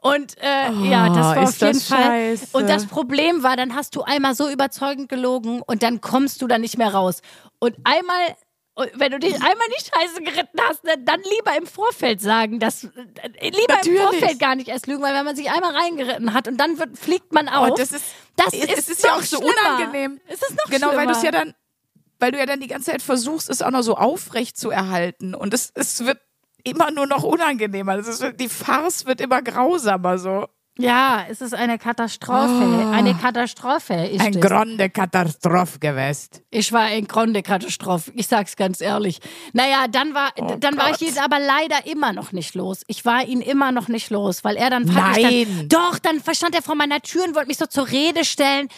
Und äh, ja, das war Oh, ist auf jeden Fall. scheiße. Und das Problem war, dann hast du einmal so überzeugend gelogen und dann kommst du da nicht mehr raus. Und einmal, und wenn du dich einmal die Scheiße geritten hast, ne, dann lieber im Vorfeld sagen, dass äh, lieber Natürlich. im Vorfeld gar nicht erst lügen, weil wenn man sich einmal reingeritten hat und dann wird, fliegt man auf. Oh, das ist, das ist, es ist ja auch so schlimmer. unangenehm. Es ist noch genau, weil schlimmer. du es ja dann, weil du ja dann die ganze Zeit versuchst, es auch noch so aufrecht zu erhalten. Und es, es wird immer nur noch unangenehmer. Das ist, die Farce wird immer grausamer so. Ja, es ist eine Katastrophe. Eine Katastrophe ist Oh. Ein es. grande Katastrophe gewesen. Ich war ein Grunde Katastrophe. Ich sag's ganz ehrlich. Naja, dann war, dann war ich Oh Gott. ihn aber leider immer noch nicht los. Ich war ihn immer noch nicht los, weil er dann Nein. Dann, doch, dann verstand er vor meiner Tür und wollte mich so zur Rede stellen.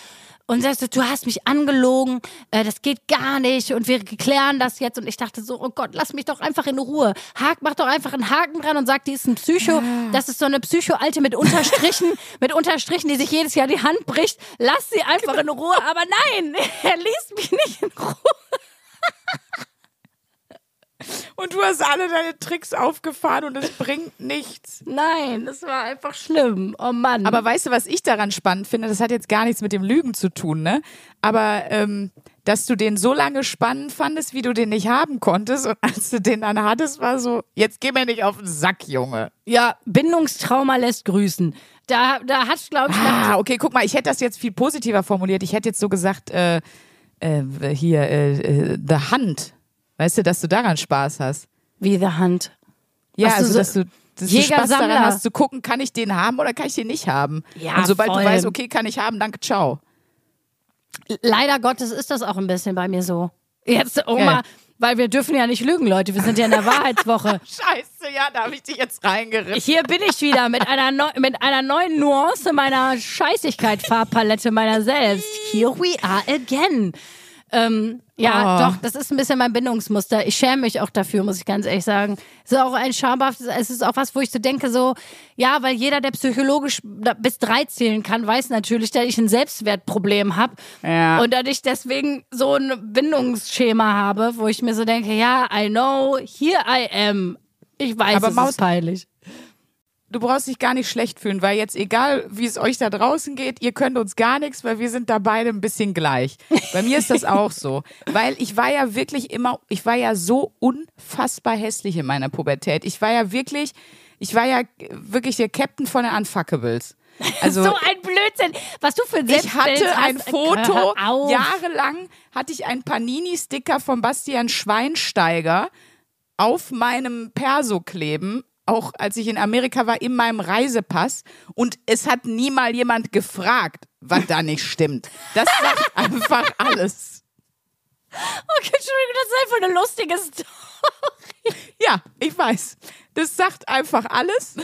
Und sagte, du hast mich angelogen, äh, das geht gar nicht und wir klären das jetzt. Und ich dachte so, oh Gott, lass mich doch einfach in Ruhe. Hack, mach doch einfach einen Haken dran und sag, die ist ein Psycho. Das ist so eine Psycho-Alte mit Unterstrichen, [laughs] mit Unterstrichen, die sich jedes Jahr die Hand bricht. Lass sie einfach in Ruhe. Aber nein, [laughs] er ließ mich nicht in Ruhe. [laughs] Und du hast alle deine Tricks aufgefahren und es bringt nichts. Nein, das war einfach schlimm. Oh Mann. Aber weißt du, was ich daran spannend finde? Das hat jetzt gar nichts mit dem Lügen zu tun, ne? Aber ähm, dass du den so lange spannend fandest, wie du den nicht haben konntest und als du den dann hattest, war so, jetzt geh mir nicht auf den Sack, Junge. ja, Bindungstrauma lässt grüßen. Da, da hat, glaube ich, Ah, okay, guck mal, ich hätte das jetzt viel positiver formuliert. Ich hätte jetzt so gesagt, äh, äh, hier, äh, äh, The Hand. Weißt du, dass du daran Spaß hast? wie the Hand. Ja, Ach so, also so dass du, dass du Spaß daran hast zu gucken, kann ich den haben oder kann ich den nicht haben? Ja, und sobald voll. du weißt, okay, kann ich haben, danke, ciao. Leider Gottes ist das auch ein bisschen bei mir so. Jetzt, Oma, Ja. weil wir dürfen ja nicht lügen, Leute. Wir sind ja in der Wahrheitswoche. [laughs] Scheiße, ja, da habe ich dich jetzt reingeritten. Hier bin ich wieder mit einer, neu, mit einer neuen Nuance meiner Scheißigkeit, Farbpalette meiner selbst. Here we are again. Ähm, ja, Oh. doch, das ist ein bisschen mein Bindungsmuster. Ich schäme mich auch dafür, muss ich ganz ehrlich sagen. Es ist auch ein schamhaftes, es ist auch was, wo ich so denke, so, ja, weil jeder, der psychologisch bis drei zählen kann, weiß natürlich, dass ich ein Selbstwertproblem habe. Ja. Und dass ich deswegen so ein Bindungsschema habe, wo ich mir so denke, ja, I know, here I am. Ich weiß, Aber es Maus- ist peinlich. Du brauchst dich gar nicht schlecht fühlen, weil jetzt egal, wie es euch da draußen geht, ihr könnt uns gar nichts, weil wir sind da beide ein bisschen gleich. Bei mir ist das auch so, weil ich war ja wirklich immer, ich war ja so unfassbar hässlich in meiner Pubertät. Ich war ja wirklich, ich war ja wirklich der Captain von den Unfuckables. Also so ein Blödsinn. Was du für ein ich hatte ein hast. Foto, Hör auf. jahrelang hatte ich einen Panini-Sticker von Bastian Schweinsteiger auf meinem Perso kleben, auch als ich in Amerika war, in meinem Reisepass. Und es hat nie mal jemand gefragt, was da nicht stimmt. Das sagt einfach alles. Okay, Entschuldigung, das ist einfach eine lustige Story. Ja, ich weiß. Das sagt einfach alles.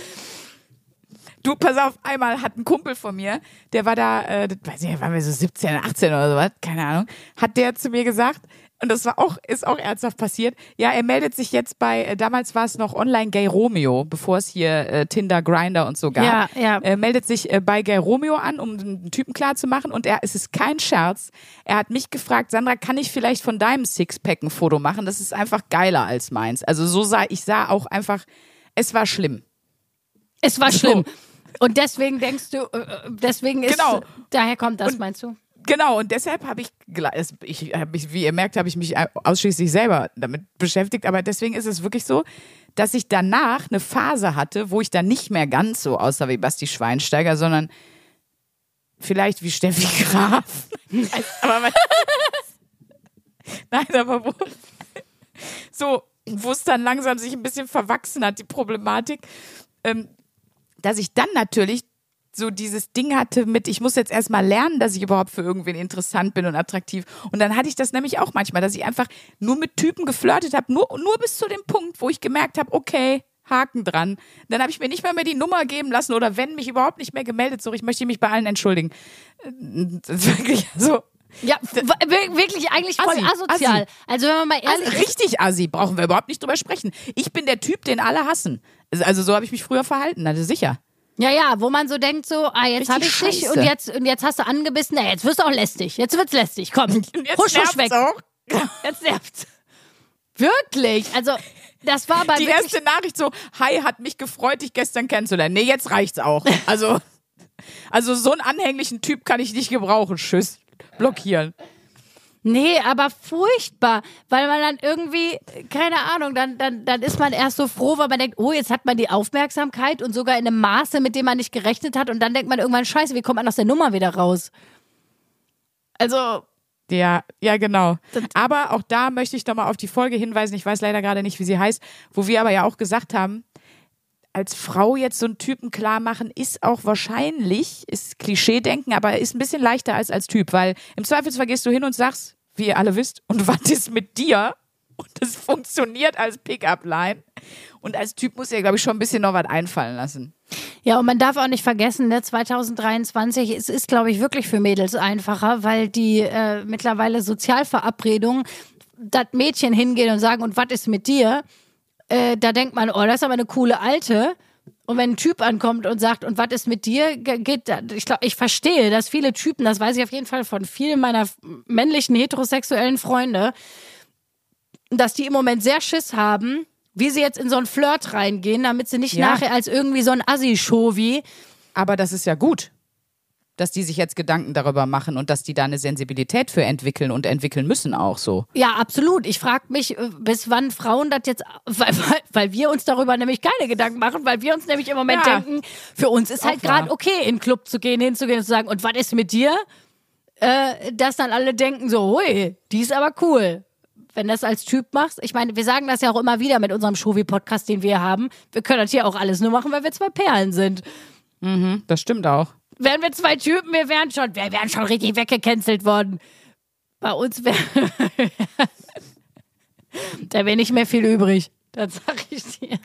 Du, pass auf, einmal hat ein Kumpel von mir, der war da, äh, das weiß ich nicht, waren wir so 17, 18 oder sowas, keine Ahnung, hat der zu mir gesagt, und das war auch, ist auch ernsthaft passiert, ja, er meldet sich jetzt bei, äh, damals war es noch online Gay Romeo, bevor es hier äh, Tinder, Grinder und so gab. Ja, ja. Er meldet sich äh, bei Gay Romeo an, um einen Typen klar zu machen, und er, es ist kein Scherz, er hat mich gefragt, Sandra, kann ich vielleicht von deinem Sixpack ein Foto machen? Das ist einfach geiler als meins. Also so sah, ich sah auch einfach, es war schlimm. Es war So. schlimm. Und deswegen denkst du, äh, äh, deswegen ist, Genau. daher kommt das, Und- meinst du? Genau, und deshalb habe ich, ich hab mich, wie ihr merkt, habe ich mich ausschließlich selber damit beschäftigt. Aber deswegen ist es wirklich so, dass ich danach eine Phase hatte, wo ich dann nicht mehr ganz so aussah wie Basti Schweinsteiger, sondern vielleicht wie Steffi [laughs] Graf. aber man, Nein, aber wo, so, wo es dann langsam sich ein bisschen verwachsen hat, die Problematik, ähm, dass ich dann natürlich so dieses Ding hatte mit, ich muss jetzt erstmal lernen, dass ich überhaupt für irgendwen interessant bin und attraktiv. Und dann hatte ich das nämlich auch manchmal, dass ich einfach nur mit Typen geflirtet habe, nur, nur bis zu dem Punkt, wo ich gemerkt habe, okay, Haken dran. Dann habe ich mir nicht mal mehr die Nummer geben lassen oder wenn mich überhaupt nicht mehr gemeldet. So, ich möchte mich bei allen entschuldigen. Das ist wirklich so. Ja, wirklich eigentlich voll Assi, asozial. Assi. Also wenn man mal ehrlich ist, richtig assi, brauchen wir überhaupt nicht drüber sprechen. Ich bin der Typ, den alle hassen. Also, Also so habe ich mich früher verhalten, also sicher. Ja, ja, wo man so denkt so, ah, jetzt habe ich dich und jetzt, und jetzt hast du angebissen, na, jetzt wirst du auch lästig. Jetzt wird's lästig. Komm, husch, husch nervt's weg. auch. Jetzt nervt's. Wirklich. Also, das war aber Die erste Nachricht so, hi, hat mich gefreut, dich gestern kennenzulernen. Nee, jetzt reicht's auch. Also, also so einen anhänglichen Typ kann ich nicht gebrauchen. Tschüss. Blockieren. Nee, aber furchtbar, weil man dann irgendwie, keine Ahnung, dann, dann, dann ist man erst so froh, weil man denkt, oh, jetzt hat man die Aufmerksamkeit und sogar in einem Maße, mit dem man nicht gerechnet hat und dann denkt man irgendwann, scheiße, wie kommt man aus der Nummer wieder raus? Also, Ja, ja, genau. Aber auch da möchte ich nochmal auf die Folge hinweisen. Ich weiß leider gerade nicht, wie sie heißt, wo wir aber ja auch gesagt haben, als Frau jetzt so einen Typen klar machen, ist auch wahrscheinlich, ist Klischee-Denken, aber ist ein bisschen leichter als als Typ, weil im Zweifelsfall gehst du hin und sagst, wie ihr alle wisst, und [laughs] was ist mit dir? Und das funktioniert als Pickup-Line. Und als Typ muss dir, glaube ich, schon ein bisschen noch was einfallen lassen. Ja, und man darf auch nicht vergessen, ne, 2023, es ist, glaube ich, wirklich für Mädels einfacher, weil die äh, mittlerweile Sozialverabredungen, das Mädchen hingehen und sagen, und was ist mit dir? Äh, da denkt man, oh, das ist aber eine coole Alte. Und wenn ein Typ ankommt und sagt, und was ist mit dir, ge- geht, ich glaube, ich verstehe, dass viele Typen, das weiß ich auf jeden Fall von vielen meiner männlichen heterosexuellen Freunde, dass die im Moment sehr Schiss haben, wie sie jetzt in so einen Flirt reingehen, damit sie nicht Ja. nachher als irgendwie so ein Assi-Shovi. Aber das ist ja gut, dass die sich jetzt Gedanken darüber machen und dass die da eine Sensibilität für entwickeln und entwickeln müssen auch so. Ja, absolut. Ich frage mich, äh, bis wann Frauen das jetzt, [laughs] weil, weil, weil wir uns darüber nämlich keine Gedanken machen, weil wir uns nämlich im Moment Ja. denken, für uns ist halt gerade okay, in den Club zu gehen, hinzugehen und zu sagen, und was ist mit dir? Äh, dass dann alle denken so, hui, die ist aber cool. Wenn das als Typ machst, ich meine, wir sagen das ja auch immer wieder mit unserem Shovi-Podcast, den wir haben. Wir können das hier auch alles nur machen, weil wir zwei Perlen sind. Das stimmt auch. Wären wir zwei Typen, wir wären schon, wir wären schon richtig weggecancelt worden. Bei uns wäre. [laughs] da wäre nicht mehr viel übrig. Das sag ich dir.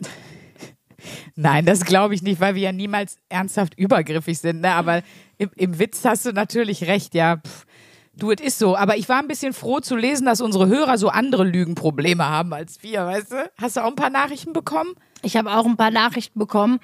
Nein, das glaube ich nicht, weil wir ja niemals ernsthaft übergriffig sind. Ne? Aber im, im Witz hast du natürlich recht, ja. Pff, du, es ist so. Aber ich war ein bisschen froh zu lesen, dass unsere Hörer so andere Lügenprobleme haben als wir, weißt du? Hast du auch ein paar Nachrichten bekommen? Ich habe auch ein paar Nachrichten bekommen.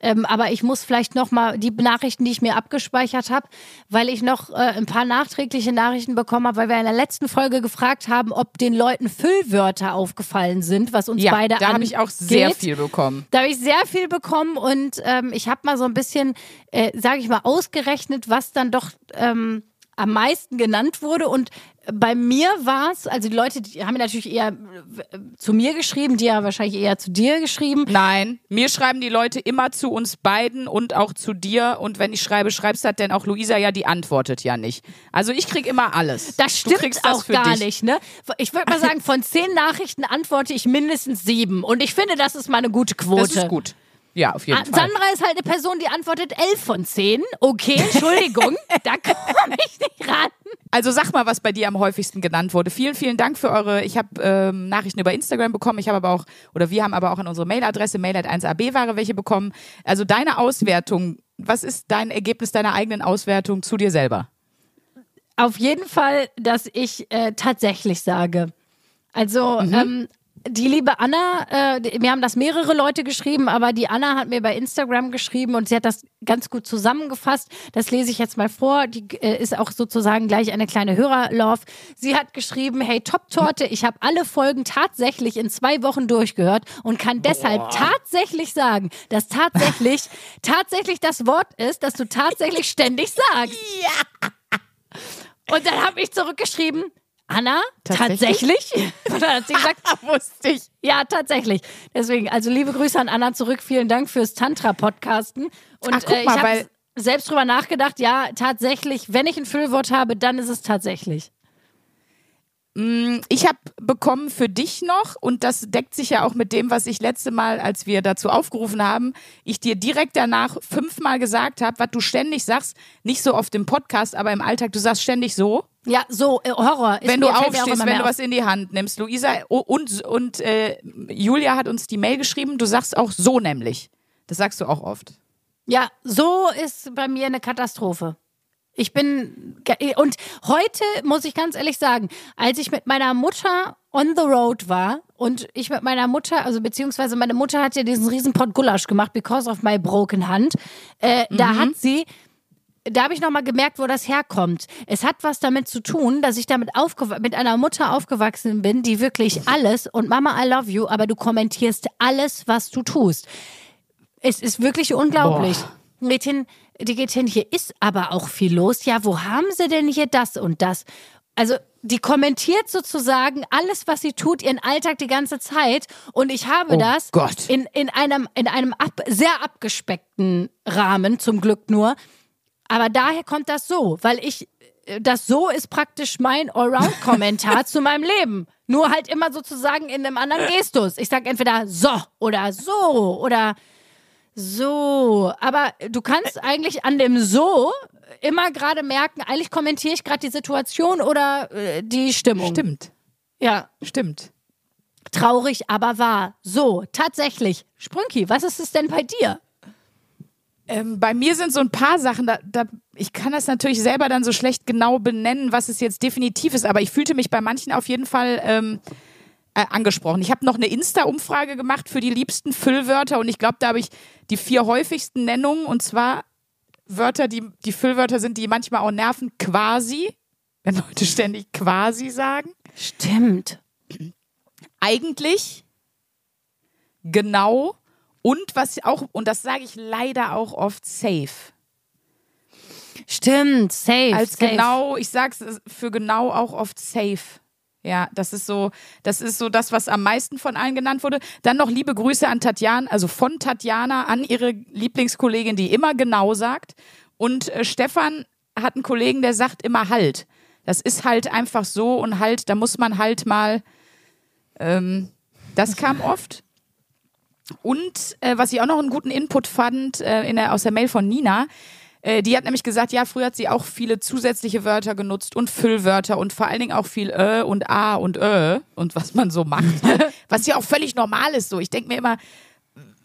Ähm, aber ich muss vielleicht noch mal die Nachrichten, die ich mir abgespeichert habe, weil ich noch äh, ein paar nachträgliche Nachrichten bekommen habe, weil wir in der letzten Folge gefragt haben, ob den Leuten Füllwörter aufgefallen sind, was uns Ja, beide da habe ich auch sehr viel bekommen. Da habe ich sehr viel bekommen und ähm, ich habe mal so ein bisschen, äh, sage ich mal, ausgerechnet, was dann doch ähm, am meisten genannt wurde. Und bei mir war es, also die Leute die haben natürlich eher äh, zu mir geschrieben, die ja wahrscheinlich eher zu dir geschrieben. Nein, mir schreiben die Leute immer zu uns beiden und auch zu dir. Und wenn ich schreibe, schreibst du das, denn auch Luisa ja, die antwortet ja nicht. Also ich krieg immer alles. Das stimmt das auch gar dich. nicht, ne? Ich würde mal sagen, von zehn Nachrichten antworte ich mindestens sieben. Und ich finde, das ist mal eine gute Quote. Das ist gut. Ja, auf jeden Ah, Fall. Sandra ist halt eine Person, die antwortet elf von zehn. Okay, Entschuldigung, [laughs] da kann ich nicht raten. Also sag mal, was bei dir am häufigsten genannt wurde. Vielen, vielen Dank für eure, ich habe ähm, Nachrichten über Instagram bekommen, ich habe aber auch, oder wir haben aber auch an unsere Mailadresse, mail.1ab-ware welche bekommen. Also deine Auswertung, was ist dein Ergebnis deiner eigenen Auswertung zu dir selber? Auf jeden Fall, dass ich äh, tatsächlich sage. Also, ähm, die liebe Anna, äh, mir haben das mehrere Leute geschrieben, aber die Anna hat mir bei Instagram geschrieben und sie hat das ganz gut zusammengefasst. Das lese ich jetzt mal vor. Die äh, ist auch sozusagen gleich eine kleine Hörerlauf. Sie hat geschrieben, hey Top-Torte, ich habe alle Folgen tatsächlich in zwei Wochen durchgehört und kann deshalb tatsächlich sagen, dass tatsächlich, [laughs] tatsächlich das Wort ist, das du tatsächlich ständig sagst. Ja. Und dann habe ich zurückgeschrieben, Anna, Tatsächlich? tatsächlich? [laughs] Gesagt, [laughs] Wusste ich. ja, tatsächlich. Deswegen, also liebe Grüße an Anna zurück. Vielen Dank fürs Tantra-Podcasten. Und Ach, guck äh, ich mal, habe selbst drüber nachgedacht, ja, tatsächlich, wenn ich ein Füllwort habe, dann ist es tatsächlich. Ich habe bekommen für dich noch, und das deckt sich ja auch mit dem, was ich letzte Mal, als wir dazu aufgerufen haben, ich dir direkt danach fünfmal gesagt habe, was du ständig sagst, nicht so oft im Podcast, aber im Alltag, du sagst ständig so. Ja, so, äh, Horror. Ist wenn du aufstehst, wenn du was in die Hand nimmst. Luisa und, und äh, Julia hat uns die Mail geschrieben, du sagst auch so nämlich. Das sagst du auch oft. Ja, so ist bei mir eine Katastrophe. Ich bin und heute muss ich ganz ehrlich sagen, als ich mit meiner Mutter on the road war und ich mit meiner Mutter, also beziehungsweise meine Mutter hat ja diesen riesen Pot Gulasch gemacht because of my broken hand. Äh, Da hat sie da habe ich nochmal gemerkt, wo das herkommt. Es hat was damit zu tun, dass ich damit mit einer Mutter aufgewachsen bin, die wirklich alles und Mama, I love you, aber du kommentierst alles, was du tust. Es ist wirklich unglaublich. Geht hin, die geht hin, hier ist aber auch viel los. Ja, wo haben sie denn hier das und das? Also, die kommentiert sozusagen alles, was sie tut, ihren Alltag die ganze Zeit. Und ich habe Oh das Gott. in, in einem, in einem ab, sehr abgespeckten Rahmen, zum Glück nur. Aber daher kommt das so, weil ich, äh, das so ist praktisch mein Allround-Kommentar [laughs] zu meinem Leben. Nur halt immer sozusagen in einem anderen Gestus. Ich sag entweder so oder so oder so. Aber du kannst eigentlich an dem so immer gerade merken, eigentlich kommentiere ich gerade die Situation oder äh, die Stimmung. Stimmt, Ja, stimmt. traurig, aber wahr. So, tatsächlich. Sprünki, was ist es denn bei dir? Ähm, bei mir sind so ein paar Sachen, da, da, ich kann das natürlich selber dann so schlecht genau benennen, was es jetzt definitiv ist, aber ich fühlte mich bei manchen auf jeden Fall ähm, äh, angesprochen. Ich habe noch eine Insta-Umfrage gemacht für die liebsten Füllwörter und ich glaube, da habe ich die vier häufigsten Nennungen und zwar Wörter, die, die Füllwörter sind, die manchmal auch nerven, quasi, wenn Leute ständig quasi sagen. Stimmt. Eigentlich, genau und was auch, und das sage ich leider auch oft, safe. Stimmt, safe. als safe. genau, ich sag's für genau auch oft safe. Ja, das ist so, das ist so das, was am meisten von allen genannt wurde. Dann noch liebe Grüße an Tatjana, also von Tatjana an ihre Lieblingskollegin, die immer genau sagt. Und äh, Stefan hat einen Kollegen, der sagt immer halt. Das ist halt einfach so und halt, da muss man halt mal. Ähm, das kam oft. Und äh, was ich auch noch einen guten Input fand äh, in der, aus der Mail von Nina, äh, die hat nämlich gesagt, ja, früher hat sie auch viele zusätzliche Wörter genutzt und Füllwörter und vor allen Dingen auch viel Ö und A und Ö und was man so macht. [laughs] was ja auch völlig normal ist so. Ich denke mir immer,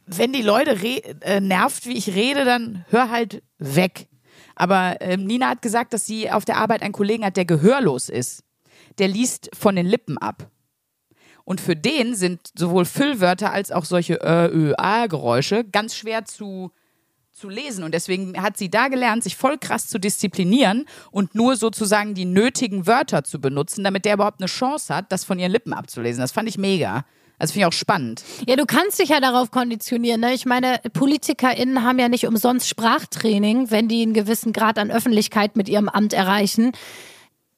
wenn die Leute re äh, nervt, wie ich rede, dann hör halt weg. Aber ähm, Nina hat gesagt, dass sie auf der Arbeit einen Kollegen hat, der gehörlos ist. Der liest von den Lippen ab. Und für den sind sowohl Füllwörter als auch solche Ö, Ö, A-Geräusche ganz schwer zu, zu lesen. Und deswegen hat sie da gelernt, sich voll krass zu disziplinieren und nur sozusagen die nötigen Wörter zu benutzen, damit der überhaupt eine Chance hat, das von ihren Lippen abzulesen. Das fand ich mega. Also finde ich auch spannend. Ja, du kannst dich ja darauf konditionieren. Ne? Ich meine, PolitikerInnen haben ja nicht umsonst Sprachtraining, wenn die einen gewissen Grad an Öffentlichkeit mit ihrem Amt erreichen,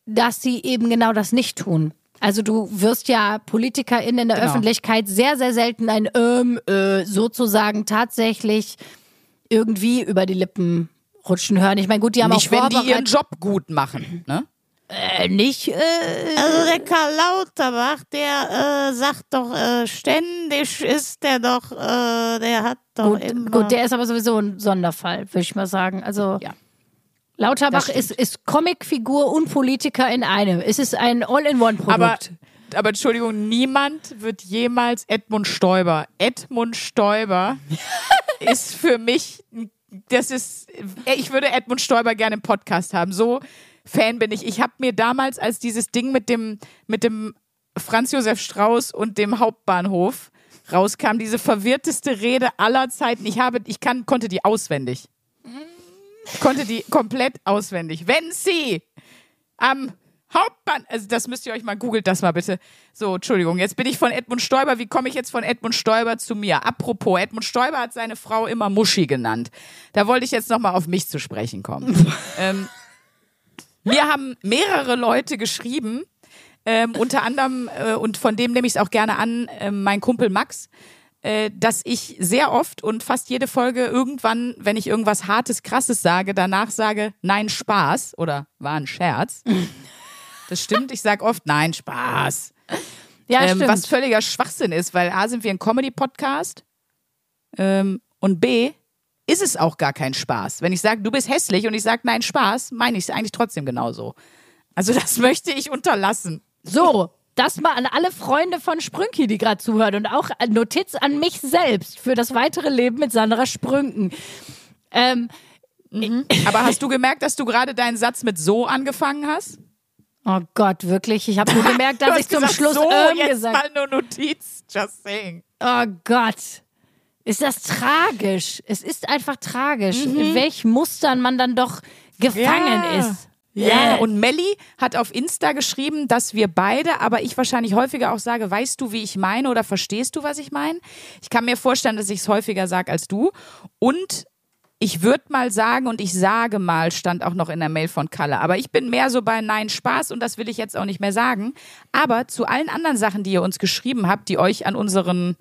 dass sie eben genau das nicht tun. Also du wirst ja PolitikerInnen in der Genau. Öffentlichkeit sehr, sehr selten ein ähm, äh, sozusagen tatsächlich irgendwie über die Lippen rutschen hören. Ich meine, gut, die haben Nicht, auch wenn die ihren. Job gut machen. Ne? Äh, nicht, äh, Also der Karl Lauterbach, der äh, sagt doch äh, ständig ist der doch, äh, der hat doch Gut, immer. gut, der ist aber sowieso ein Sonderfall, würde ich mal sagen. Also Ja. Lauterbach ist, ist Comicfigur und Politiker in einem. Es ist ein All-in-One-Produkt. Aber, aber Entschuldigung, niemand wird jemals Edmund Stoiber. Edmund Stoiber [laughs] ist für mich, das ist, ich würde Edmund Stoiber gerne im Podcast haben. So Fan bin ich. Ich habe mir damals, als dieses Ding mit dem, mit dem Franz Josef Strauß und dem Hauptbahnhof rauskam, diese verwirrteste Rede aller Zeiten. Ich habe, ich kann, konnte die auswendig. Ich konnte die komplett auswendig. Wenn Sie am Hauptbahn, also das müsst ihr euch mal googelt das mal bitte. So, Entschuldigung, jetzt bin ich von Edmund Stoiber. Wie komme ich jetzt von Edmund Stoiber zu mir? Apropos, Edmund Stoiber hat seine Frau immer Muschi genannt. Da wollte ich jetzt noch mal auf mich zu sprechen kommen. [laughs] ähm, mir haben mehrere Leute geschrieben, ähm, unter anderem, äh, und von dem nehme ich es auch gerne an, äh, mein Kumpel Max, dass ich sehr oft und fast jede Folge irgendwann, wenn ich irgendwas Hartes, Krasses sage, danach sage, nein, Spaß oder war ein Scherz. [laughs] Das stimmt, ich sage oft, nein, Spaß. Ja, Ähm, stimmt. was völliger Schwachsinn ist, weil A sind wir ein Comedy-Podcast ähm, und B ist es auch gar kein Spaß. Wenn ich sage, du bist hässlich und ich sage, nein, Spaß, meine ich es eigentlich trotzdem genauso. Also das [laughs] möchte ich unterlassen. So, das mal an alle Freunde von Sprünki, die gerade zuhören und auch Notiz an mich selbst für das weitere Leben mit Sandra Sprünken. Ähm, Aber hast du gemerkt, dass du gerade deinen Satz mit so angefangen hast? oh Gott, wirklich. Ich habe nur gemerkt, [laughs] dass ich zum gesagt, Schluss so, ähm jetzt gesagt mal nur Notiz. Just saying. Oh Gott. Ist das tragisch? Es ist einfach tragisch, in welch Mustern man dann doch gefangen Ja. ist. Ja, und Melli hat auf Insta geschrieben, dass wir beide, aber ich wahrscheinlich häufiger auch sage, weißt du, wie ich meine oder verstehst du, was ich meine? Ich kann mir vorstellen, dass ich es häufiger sage als du. Und ich würde mal sagen, und ich sage mal, stand auch noch in der Mail von Kalle, aber ich bin mehr so bei Nein Spaß und das will ich jetzt auch nicht mehr sagen. Aber zu allen anderen Sachen, die ihr uns geschrieben habt, die euch an unseren,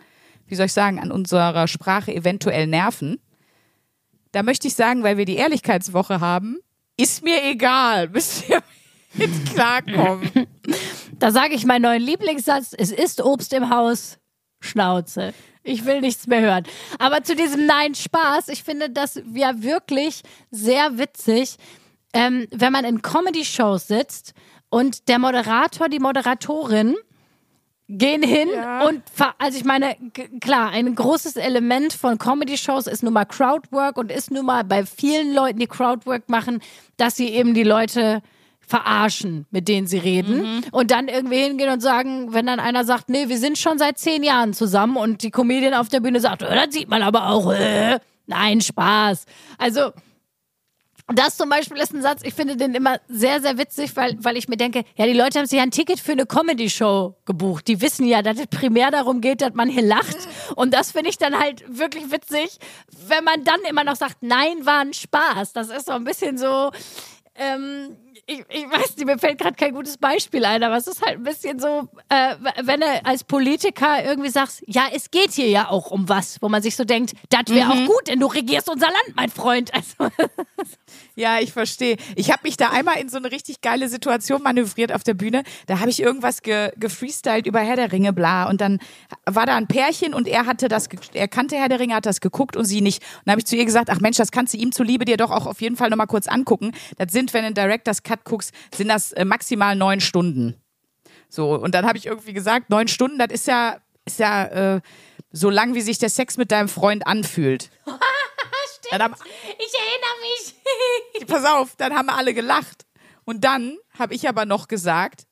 wie soll ich sagen, an unserer Sprache eventuell nerven, da möchte ich sagen, weil wir die Ehrlichkeitswoche haben, ist mir egal, [laughs] müsst ihr mit klarkommen. Da sage ich meinen neuen Lieblingssatz: Es ist Obst im Haus, Schnauze. Ich will nichts mehr hören. Aber zu diesem Nein Spaß, ich finde das ja wirklich sehr witzig, ähm, wenn man in Comedy-Shows sitzt und der Moderator, die Moderatorin gehen hin Ja. und ver also ich meine klar ein großes Element von Comedy Shows ist nun mal Crowdwork und ist nun mal bei vielen Leuten die Crowdwork machen dass sie eben die Leute verarschen mit denen sie reden und dann irgendwie hingehen und sagen wenn dann einer sagt nee wir sind schon seit zehn Jahren zusammen und die Comedian auf der Bühne sagt "Äh, das sieht man aber auch äh. nein Spaß also das zum Beispiel ist ein Satz, ich finde den immer sehr, sehr witzig, weil, weil ich mir denke, ja, die Leute haben sich ja ein Ticket für eine Comedy-Show gebucht. Die wissen ja, dass es primär darum geht, dass man hier lacht. Und das finde ich dann halt wirklich witzig, wenn man dann immer noch sagt, nein, war ein Spaß. Das ist so ein bisschen so, ähm, ich, ich weiß nicht, mir fällt gerade kein gutes Beispiel ein, aber es ist halt ein bisschen so, äh, wenn du als Politiker irgendwie sagst, ja, es geht hier ja auch um was, wo man sich so denkt, das wäre auch gut, denn du regierst unser Land, mein Freund. [laughs] Also, Ja, ich verstehe. Ich habe mich da einmal in so eine richtig geile Situation manövriert auf der Bühne. Da habe ich irgendwas ge gefreestylt über Herr der Ringe, bla. Und dann war da ein Pärchen und er hatte das, er kannte Herr der Ringe, hat das geguckt und sie nicht. Und dann habe ich zu ihr gesagt, ach Mensch, das kannst du ihm zuliebe dir doch auch auf jeden Fall nochmal kurz angucken. Das sind, wenn du einen Director's Cut guckst, sind das äh, maximal neun Stunden. So, und dann habe ich irgendwie gesagt, neun Stunden, das ist ja, ist ja äh, so lang, wie sich der Sex mit deinem Freund anfühlt. [laughs] Dann haben, ich erinnere mich. [laughs] pass auf, dann haben alle gelacht. Und dann habe ich aber noch gesagt,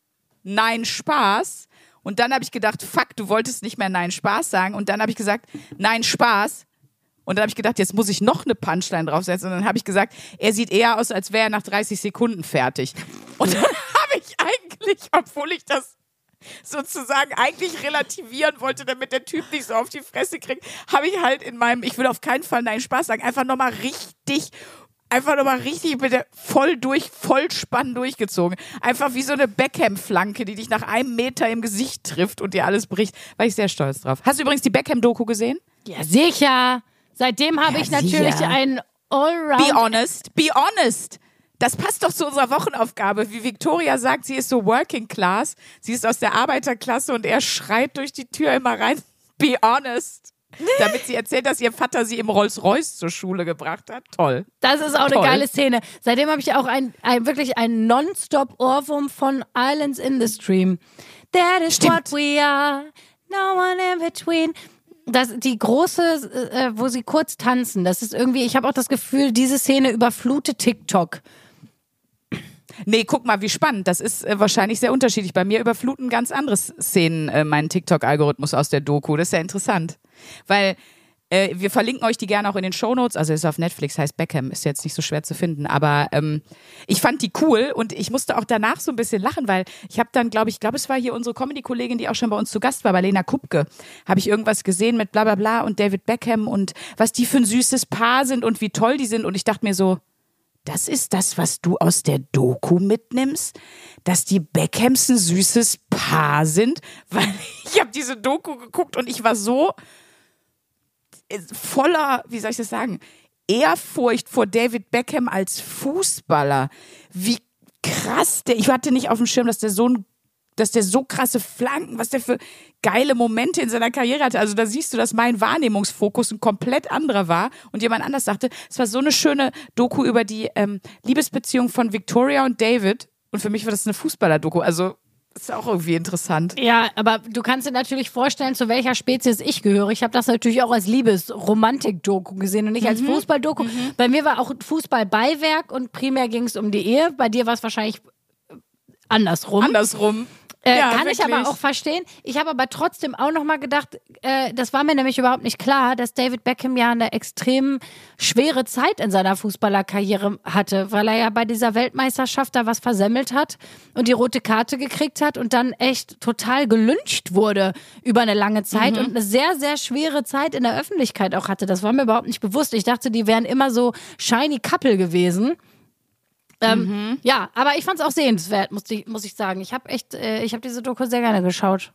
nein, Spaß. Und dann habe ich gedacht, fuck, du wolltest nicht mehr nein, Spaß sagen. Und dann habe ich gesagt, nein, Spaß. Und dann habe ich gedacht, jetzt muss ich noch eine Punchline draufsetzen. Und dann habe ich gesagt, er sieht eher aus, als wäre er nach 30 Sekunden fertig. Und dann [laughs] habe ich eigentlich, obwohl ich das sozusagen eigentlich relativieren wollte, damit der Typ nicht so auf die Fresse kriegt, habe ich halt in meinem, ich will auf keinen Fall nein Spaß sagen, einfach nochmal richtig, einfach nochmal richtig bitte voll durch, voll spannend durchgezogen. Einfach wie so eine Beckham-Flanke, die dich nach einem Meter im Gesicht trifft und dir alles bricht. War ich sehr stolz drauf. Hast du übrigens die Beckham-Doku gesehen? Ja, sicher. Seitdem habe Ja, ich natürlich sicher. einen Be Allround. honest, be honest. Das passt doch zu unserer Wochenaufgabe. Wie Victoria sagt, sie ist so Working Class. Sie ist aus der Arbeiterklasse und er schreit durch die Tür immer rein. [laughs] Be honest. Damit sie erzählt, dass ihr Vater sie im Rolls-Royce zur Schule gebracht hat. Toll. Das ist auch eine Toll. geile Szene. Seitdem habe ich auch ein, ein wirklich einen Nonstop-Ohrwurm von Islands in the Stream. That is Stimmt. what we are. No one in between. Das, die große, äh, wo sie kurz tanzen, das ist irgendwie, ich habe auch das Gefühl, diese Szene überflutet TikTok. Nee, guck mal, wie spannend. Das ist äh, wahrscheinlich sehr unterschiedlich. Bei mir überfluten ganz andere Szenen äh, meinen TikTok-Algorithmus aus der Doku. Das ist ja interessant. Weil äh, wir verlinken euch die gerne auch in den Shownotes. Also ist auf Netflix, heißt Beckham, ist jetzt nicht so schwer zu finden. Aber ähm, ich fand die cool und ich musste auch danach so ein bisschen lachen, weil ich habe dann, glaube ich, glaube es war hier unsere Comedy-Kollegin, die auch schon bei uns zu Gast war, bei Lena Kupke, habe ich irgendwas gesehen mit bla bla bla und David Beckham und was die für ein süßes Paar sind und wie toll die sind. Und ich dachte mir so, das ist das, was du aus der Doku mitnimmst, dass die Beckhams ein süßes Paar sind, [laughs] weil ich habe diese Doku geguckt und ich war so äh, voller, wie soll ich das sagen, Ehrfurcht vor David Beckham als Fußballer. Wie krass der, ich hatte nicht auf dem Schirm, dass der so ein dass der so krasse Flanken, was der für geile Momente in seiner Karriere hatte. Also da siehst du, dass mein Wahrnehmungsfokus ein komplett anderer war und jemand anders sagte, es war so eine schöne Doku über die ähm, Liebesbeziehung von Victoria und David und für mich war das eine Fußballer-Doku. Also ist auch irgendwie interessant. Ja, aber du kannst dir natürlich vorstellen, zu welcher Spezies ich gehöre. Ich habe das natürlich auch als Liebes-Romantik-Doku gesehen und nicht als Fußball-Doku. Bei mir war auch Fußball-Beiwerk und primär ging es um die Ehe. Bei dir war es wahrscheinlich andersrum. Andersrum. Äh, Ja, kann ich aber wirklich. auch verstehen. Ich habe aber trotzdem auch noch mal gedacht, äh, das war mir nämlich überhaupt nicht klar, dass David Beckham ja eine extrem schwere Zeit in seiner Fußballerkarriere hatte, weil er ja bei dieser Weltmeisterschaft da was versemmelt hat und die rote Karte gekriegt hat und dann echt total gelünscht wurde über eine lange Zeit Mhm. und eine sehr, sehr schwere Zeit in der Öffentlichkeit auch hatte. Das war mir überhaupt nicht bewusst. Ich dachte, die wären immer so shiny Couple gewesen. Ähm, Mhm. Ja, aber ich fand es auch sehenswert, muss ich, muss ich sagen. Ich habe echt, äh, ich habe diese Doku sehr gerne geschaut.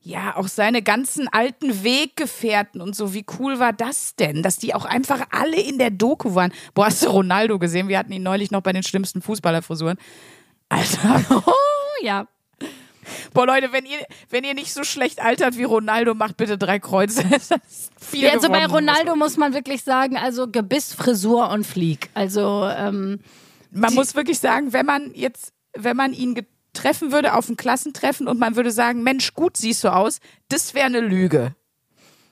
Ja, auch seine ganzen alten Weggefährten und so, wie cool war das denn, dass die auch einfach alle in der Doku waren. Boah, hast du Ronaldo gesehen? Wir hatten ihn neulich noch bei den schlimmsten Fußballerfrisuren. Alter, Oh [laughs] ja. Boah Leute, wenn ihr, wenn ihr nicht so schlecht altert wie Ronaldo, macht bitte drei Kreuze. [laughs] Ja also bei. Ronaldo muss man wirklich sagen, also Gebiss, Frisur und Flieg. Also ähm, Man muss wirklich sagen, wenn man jetzt, wenn man ihn treffen würde auf ein Klassentreffen und man würde sagen, Mensch, gut siehst du aus, das wäre eine Lüge.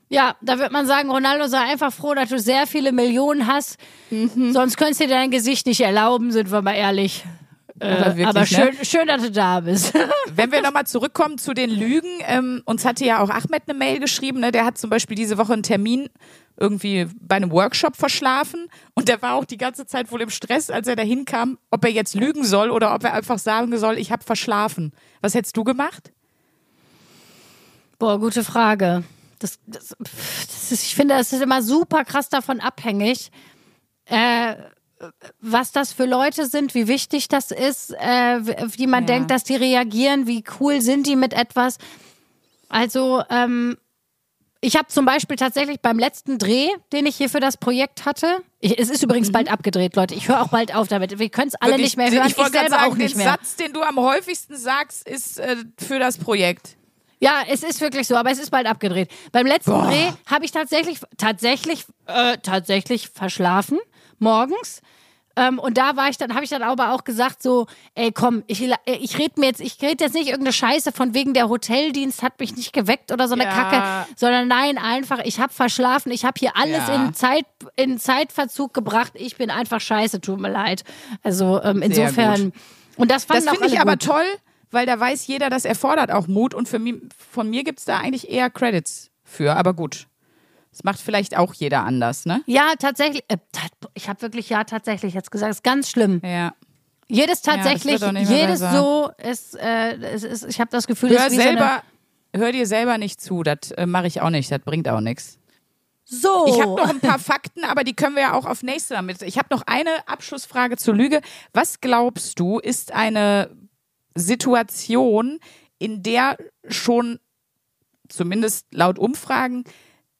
ja, da wird man sagen, Ronaldo sei einfach froh, dass du sehr viele Millionen hast. Mhm. Sonst könntest du dir dein Gesicht nicht erlauben, sind wir mal ehrlich. Aber, wirklich, Aber ne? schön, schön, dass du da bist. [laughs] Wenn wir nochmal zurückkommen zu den Lügen, ähm, uns hatte ja auch Ahmed eine Mail geschrieben, ne? der hat zum Beispiel diese Woche einen Termin irgendwie bei einem Workshop verschlafen und der war auch die ganze Zeit wohl im Stress, als er da hinkam, ob er jetzt lügen soll oder ob er einfach sagen soll, ich habe verschlafen. Was hättest du gemacht? Boah, gute Frage. Das, das, das ist, ich finde, es ist immer super krass davon abhängig, äh, was das für Leute sind, wie wichtig das ist, äh, wie man Ja. denkt, dass die reagieren, wie cool sind die mit etwas. Also, ähm, ich habe zum Beispiel tatsächlich beim letzten Dreh, den ich hier für das Projekt hatte, ich, es ist übrigens bald abgedreht, Leute. Ich höre auch bald auf damit. Wir können es alle Wirklich, nicht mehr hören. Ich gerade selber sagen, auch nicht den mehr. Satz, den du am häufigsten sagst, ist äh, für das Projekt. Ja, es ist wirklich so, aber es ist bald abgedreht. Beim letzten Boah. Dreh habe ich tatsächlich, tatsächlich, äh, tatsächlich verschlafen morgens. Ähm, und da war ich dann, habe ich dann aber auch gesagt so, ey komm, ich, äh, ich rede mir jetzt, ich rede jetzt nicht irgendeine Scheiße von wegen der Hoteldienst hat mich nicht geweckt oder so eine Ja. Kacke, sondern nein, einfach, ich habe verschlafen, ich habe hier alles Ja. in Zeit, in Zeitverzug gebracht, ich bin einfach scheiße, tut mir leid. Also ähm, insofern, und das fanden Das finde ich aber gut. toll, weil da weiß jeder, das erfordert auch Mut und für mich, von mir gibt es da eigentlich eher Credits für, aber gut. Das macht vielleicht auch jeder anders, ne? Ja, tatsächlich. Äh, ich habe wirklich ja tatsächlich jetzt gesagt. Ist ganz schlimm. Ja. Jedes tatsächlich, mehr jedes so ist, äh, es ist ich habe das Gefühl, Hör ist selber, hör dir selber nicht zu, das äh, mache ich auch nicht, das bringt auch nichts. so. Ich So. habe noch ein paar Fakten, aber die können wir ja auch auf nächste damit. Ich habe noch eine Abschlussfrage zur Lüge. Was glaubst du, ist eine Situation, in der schon, zumindest laut Umfragen,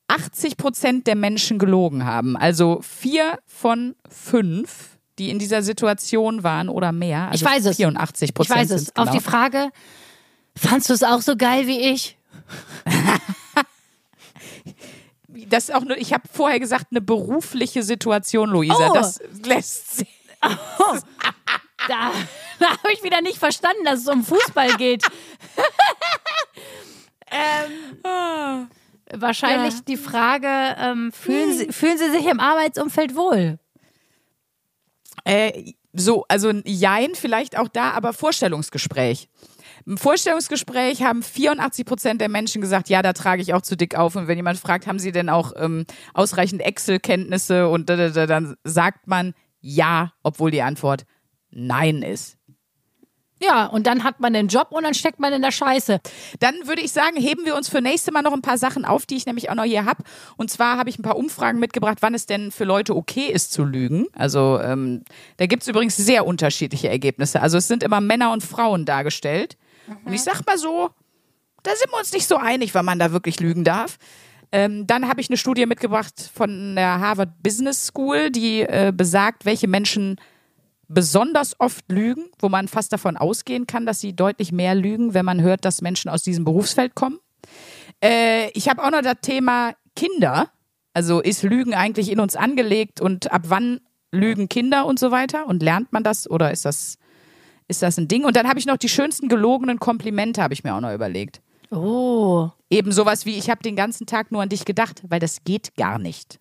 80 Prozent der Menschen gelogen haben? Also vier von fünf, die in dieser Situation waren oder mehr. Also Ich weiß es. 84% ich Prozent. weiß es. sind's Auf die genau. Frage, fandst du es auch so geil wie ich? [laughs] Das ist auch nur, ich habe vorher gesagt, eine berufliche Situation, Luisa. Oh. Das lässt sich. [laughs] Da, da habe ich wieder nicht verstanden, dass es um Fußball geht. [laughs] ähm, wahrscheinlich Ja. die Frage, ähm, fühlen, Sie, fühlen Sie sich im Arbeitsumfeld wohl? Äh, So, also ein Jein vielleicht auch da, aber Vorstellungsgespräch. Im Vorstellungsgespräch haben 84 Prozent der Menschen gesagt, ja, da trage ich auch zu dick auf. Und wenn jemand fragt, haben sie denn auch ähm, ausreichend Excel-Kenntnisse und da, da, da, dann sagt man ja, obwohl die Antwort nein ist. Ja, und dann hat man den Job und dann steckt man in der Scheiße. Dann würde ich sagen, heben wir uns für nächste Mal noch ein paar Sachen auf, die ich nämlich auch noch hier habe. Und zwar habe ich ein paar Umfragen mitgebracht, wann es denn für Leute okay ist zu lügen. Also ähm, da gibt es übrigens sehr unterschiedliche Ergebnisse. Also es sind immer Männer und Frauen dargestellt. Und ich sag mal so, da sind wir uns nicht so einig, wann man da wirklich lügen darf. Ähm, dann habe ich eine Studie mitgebracht von der Harvard Business School, die äh, besagt, welche Menschen besonders oft lügen, wo man fast davon ausgehen kann, dass sie deutlich mehr lügen, wenn man hört, dass Menschen aus diesem Berufsfeld kommen. Äh, ich habe auch noch das Thema Kinder. Also ist Lügen eigentlich in uns angelegt und ab wann lügen Kinder und so weiter? Und lernt man das oder ist das, ist das ein Ding? Und dann habe ich noch die schönsten gelogenen Komplimente, habe ich mir auch noch überlegt. Oh. Eben sowas wie, ich habe den ganzen Tag nur an dich gedacht, weil das geht gar nicht.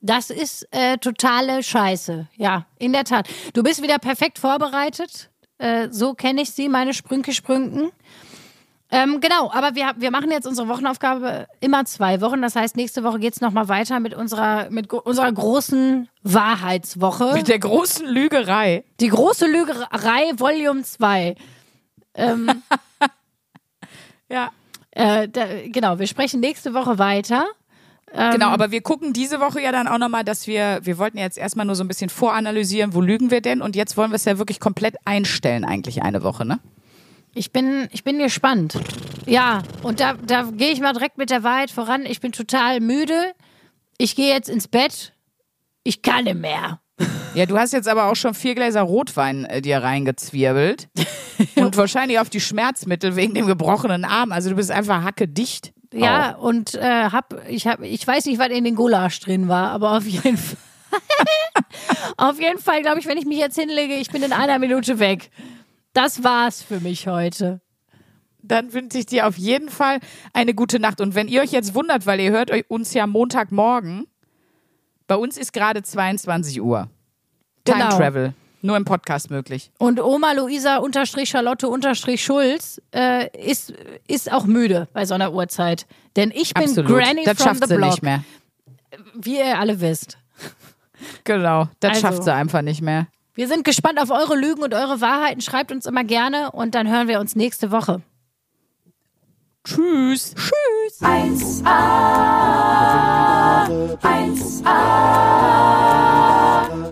Das ist äh, totale Scheiße. Ja, in der Tat. Du bist wieder perfekt vorbereitet. Äh, so kenne ich sie, meine Sprünke Sprünken. Ähm, genau, aber wir, wir machen jetzt unsere Wochenaufgabe immer zwei Wochen. Das heißt, nächste Woche geht es nochmal weiter mit unserer, mit unserer großen Wahrheitswoche. Mit der großen Lügerei. Die große Lügerei Volume 2. Ähm, [laughs] Ja. äh, da, genau, wir sprechen nächste Woche weiter. Ähm, Genau, aber wir gucken diese Woche ja dann auch nochmal, dass wir, wir wollten ja jetzt erstmal nur so ein bisschen voranalysieren, wo lügen wir denn? Und jetzt wollen wir es ja wirklich komplett einstellen, eigentlich eine Woche, ne? Ich bin, ich bin gespannt. Ja, und da, da gehe ich mal direkt mit der Wahrheit voran. Ich bin total müde. Ich gehe jetzt ins Bett. Ich kann nicht mehr. Ja, du hast jetzt aber auch schon vier Gläser Rotwein äh, dir reingezwirbelt. [laughs] und wahrscheinlich auf die Schmerzmittel wegen dem gebrochenen Arm. Also du bist einfach hackedicht. Ja, Auch. und äh, hab, ich hab, ich weiß nicht, was in den Gulasch drin war, aber auf jeden Fall. [laughs] auf jeden Fall, glaube ich, wenn ich mich jetzt hinlege, ich bin in einer Minute weg. Das war's für mich heute. Dann wünsche ich dir auf jeden Fall eine gute Nacht. Und wenn ihr euch jetzt wundert, weil ihr hört uns ja Montagmorgen, bei uns ist gerade 22 Uhr. Time Genau. Travel. Nur im Podcast möglich. Und Oma Luisa unterstrich Charlotte unterstrich Schulz äh, ist, ist auch müde bei so einer Uhrzeit. Denn ich bin Absolut. Granny das from schafft the sie Block. nicht mehr. Wie ihr alle wisst. Genau, das Also. schafft sie einfach nicht mehr. Wir sind gespannt auf eure Lügen und eure Wahrheiten. Schreibt uns immer gerne und dann hören wir uns nächste Woche. Tschüss. Tschüss. 1a, 1a,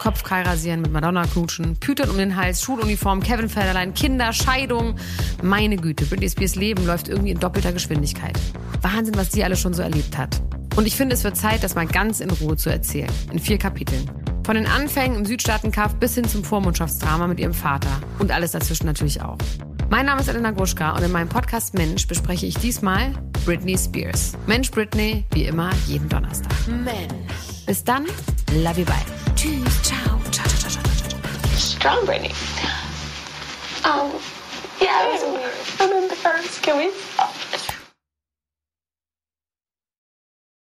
Brittany. Kopfkeil rasieren, mit Madonna knutschen, Pütern um den Hals, Schuluniform, Kevin Federlein, Kinder, Scheidung. Meine Güte, Britney Spears Leben läuft irgendwie in doppelter Geschwindigkeit. Wahnsinn, was die alles schon so erlebt hat. Und ich finde, es wird Zeit, das mal ganz in Ruhe zu erzählen. In vier Kapiteln. Von den Anfängen im Südstaatenkampf bis hin zum Vormundschaftsdrama mit ihrem Vater. Und alles dazwischen natürlich auch. Mein Name ist Elena Gruschka und in meinem Podcast Mensch bespreche ich diesmal Britney Spears. Mensch Britney, wie immer, jeden Donnerstag. Mensch. Bis dann, love you, bye. Tschüss, ciao, ciao, ciao, ciao, ciao, ciao. strong Brittany. Um, yeah, it was weird. And then the first, can we stop?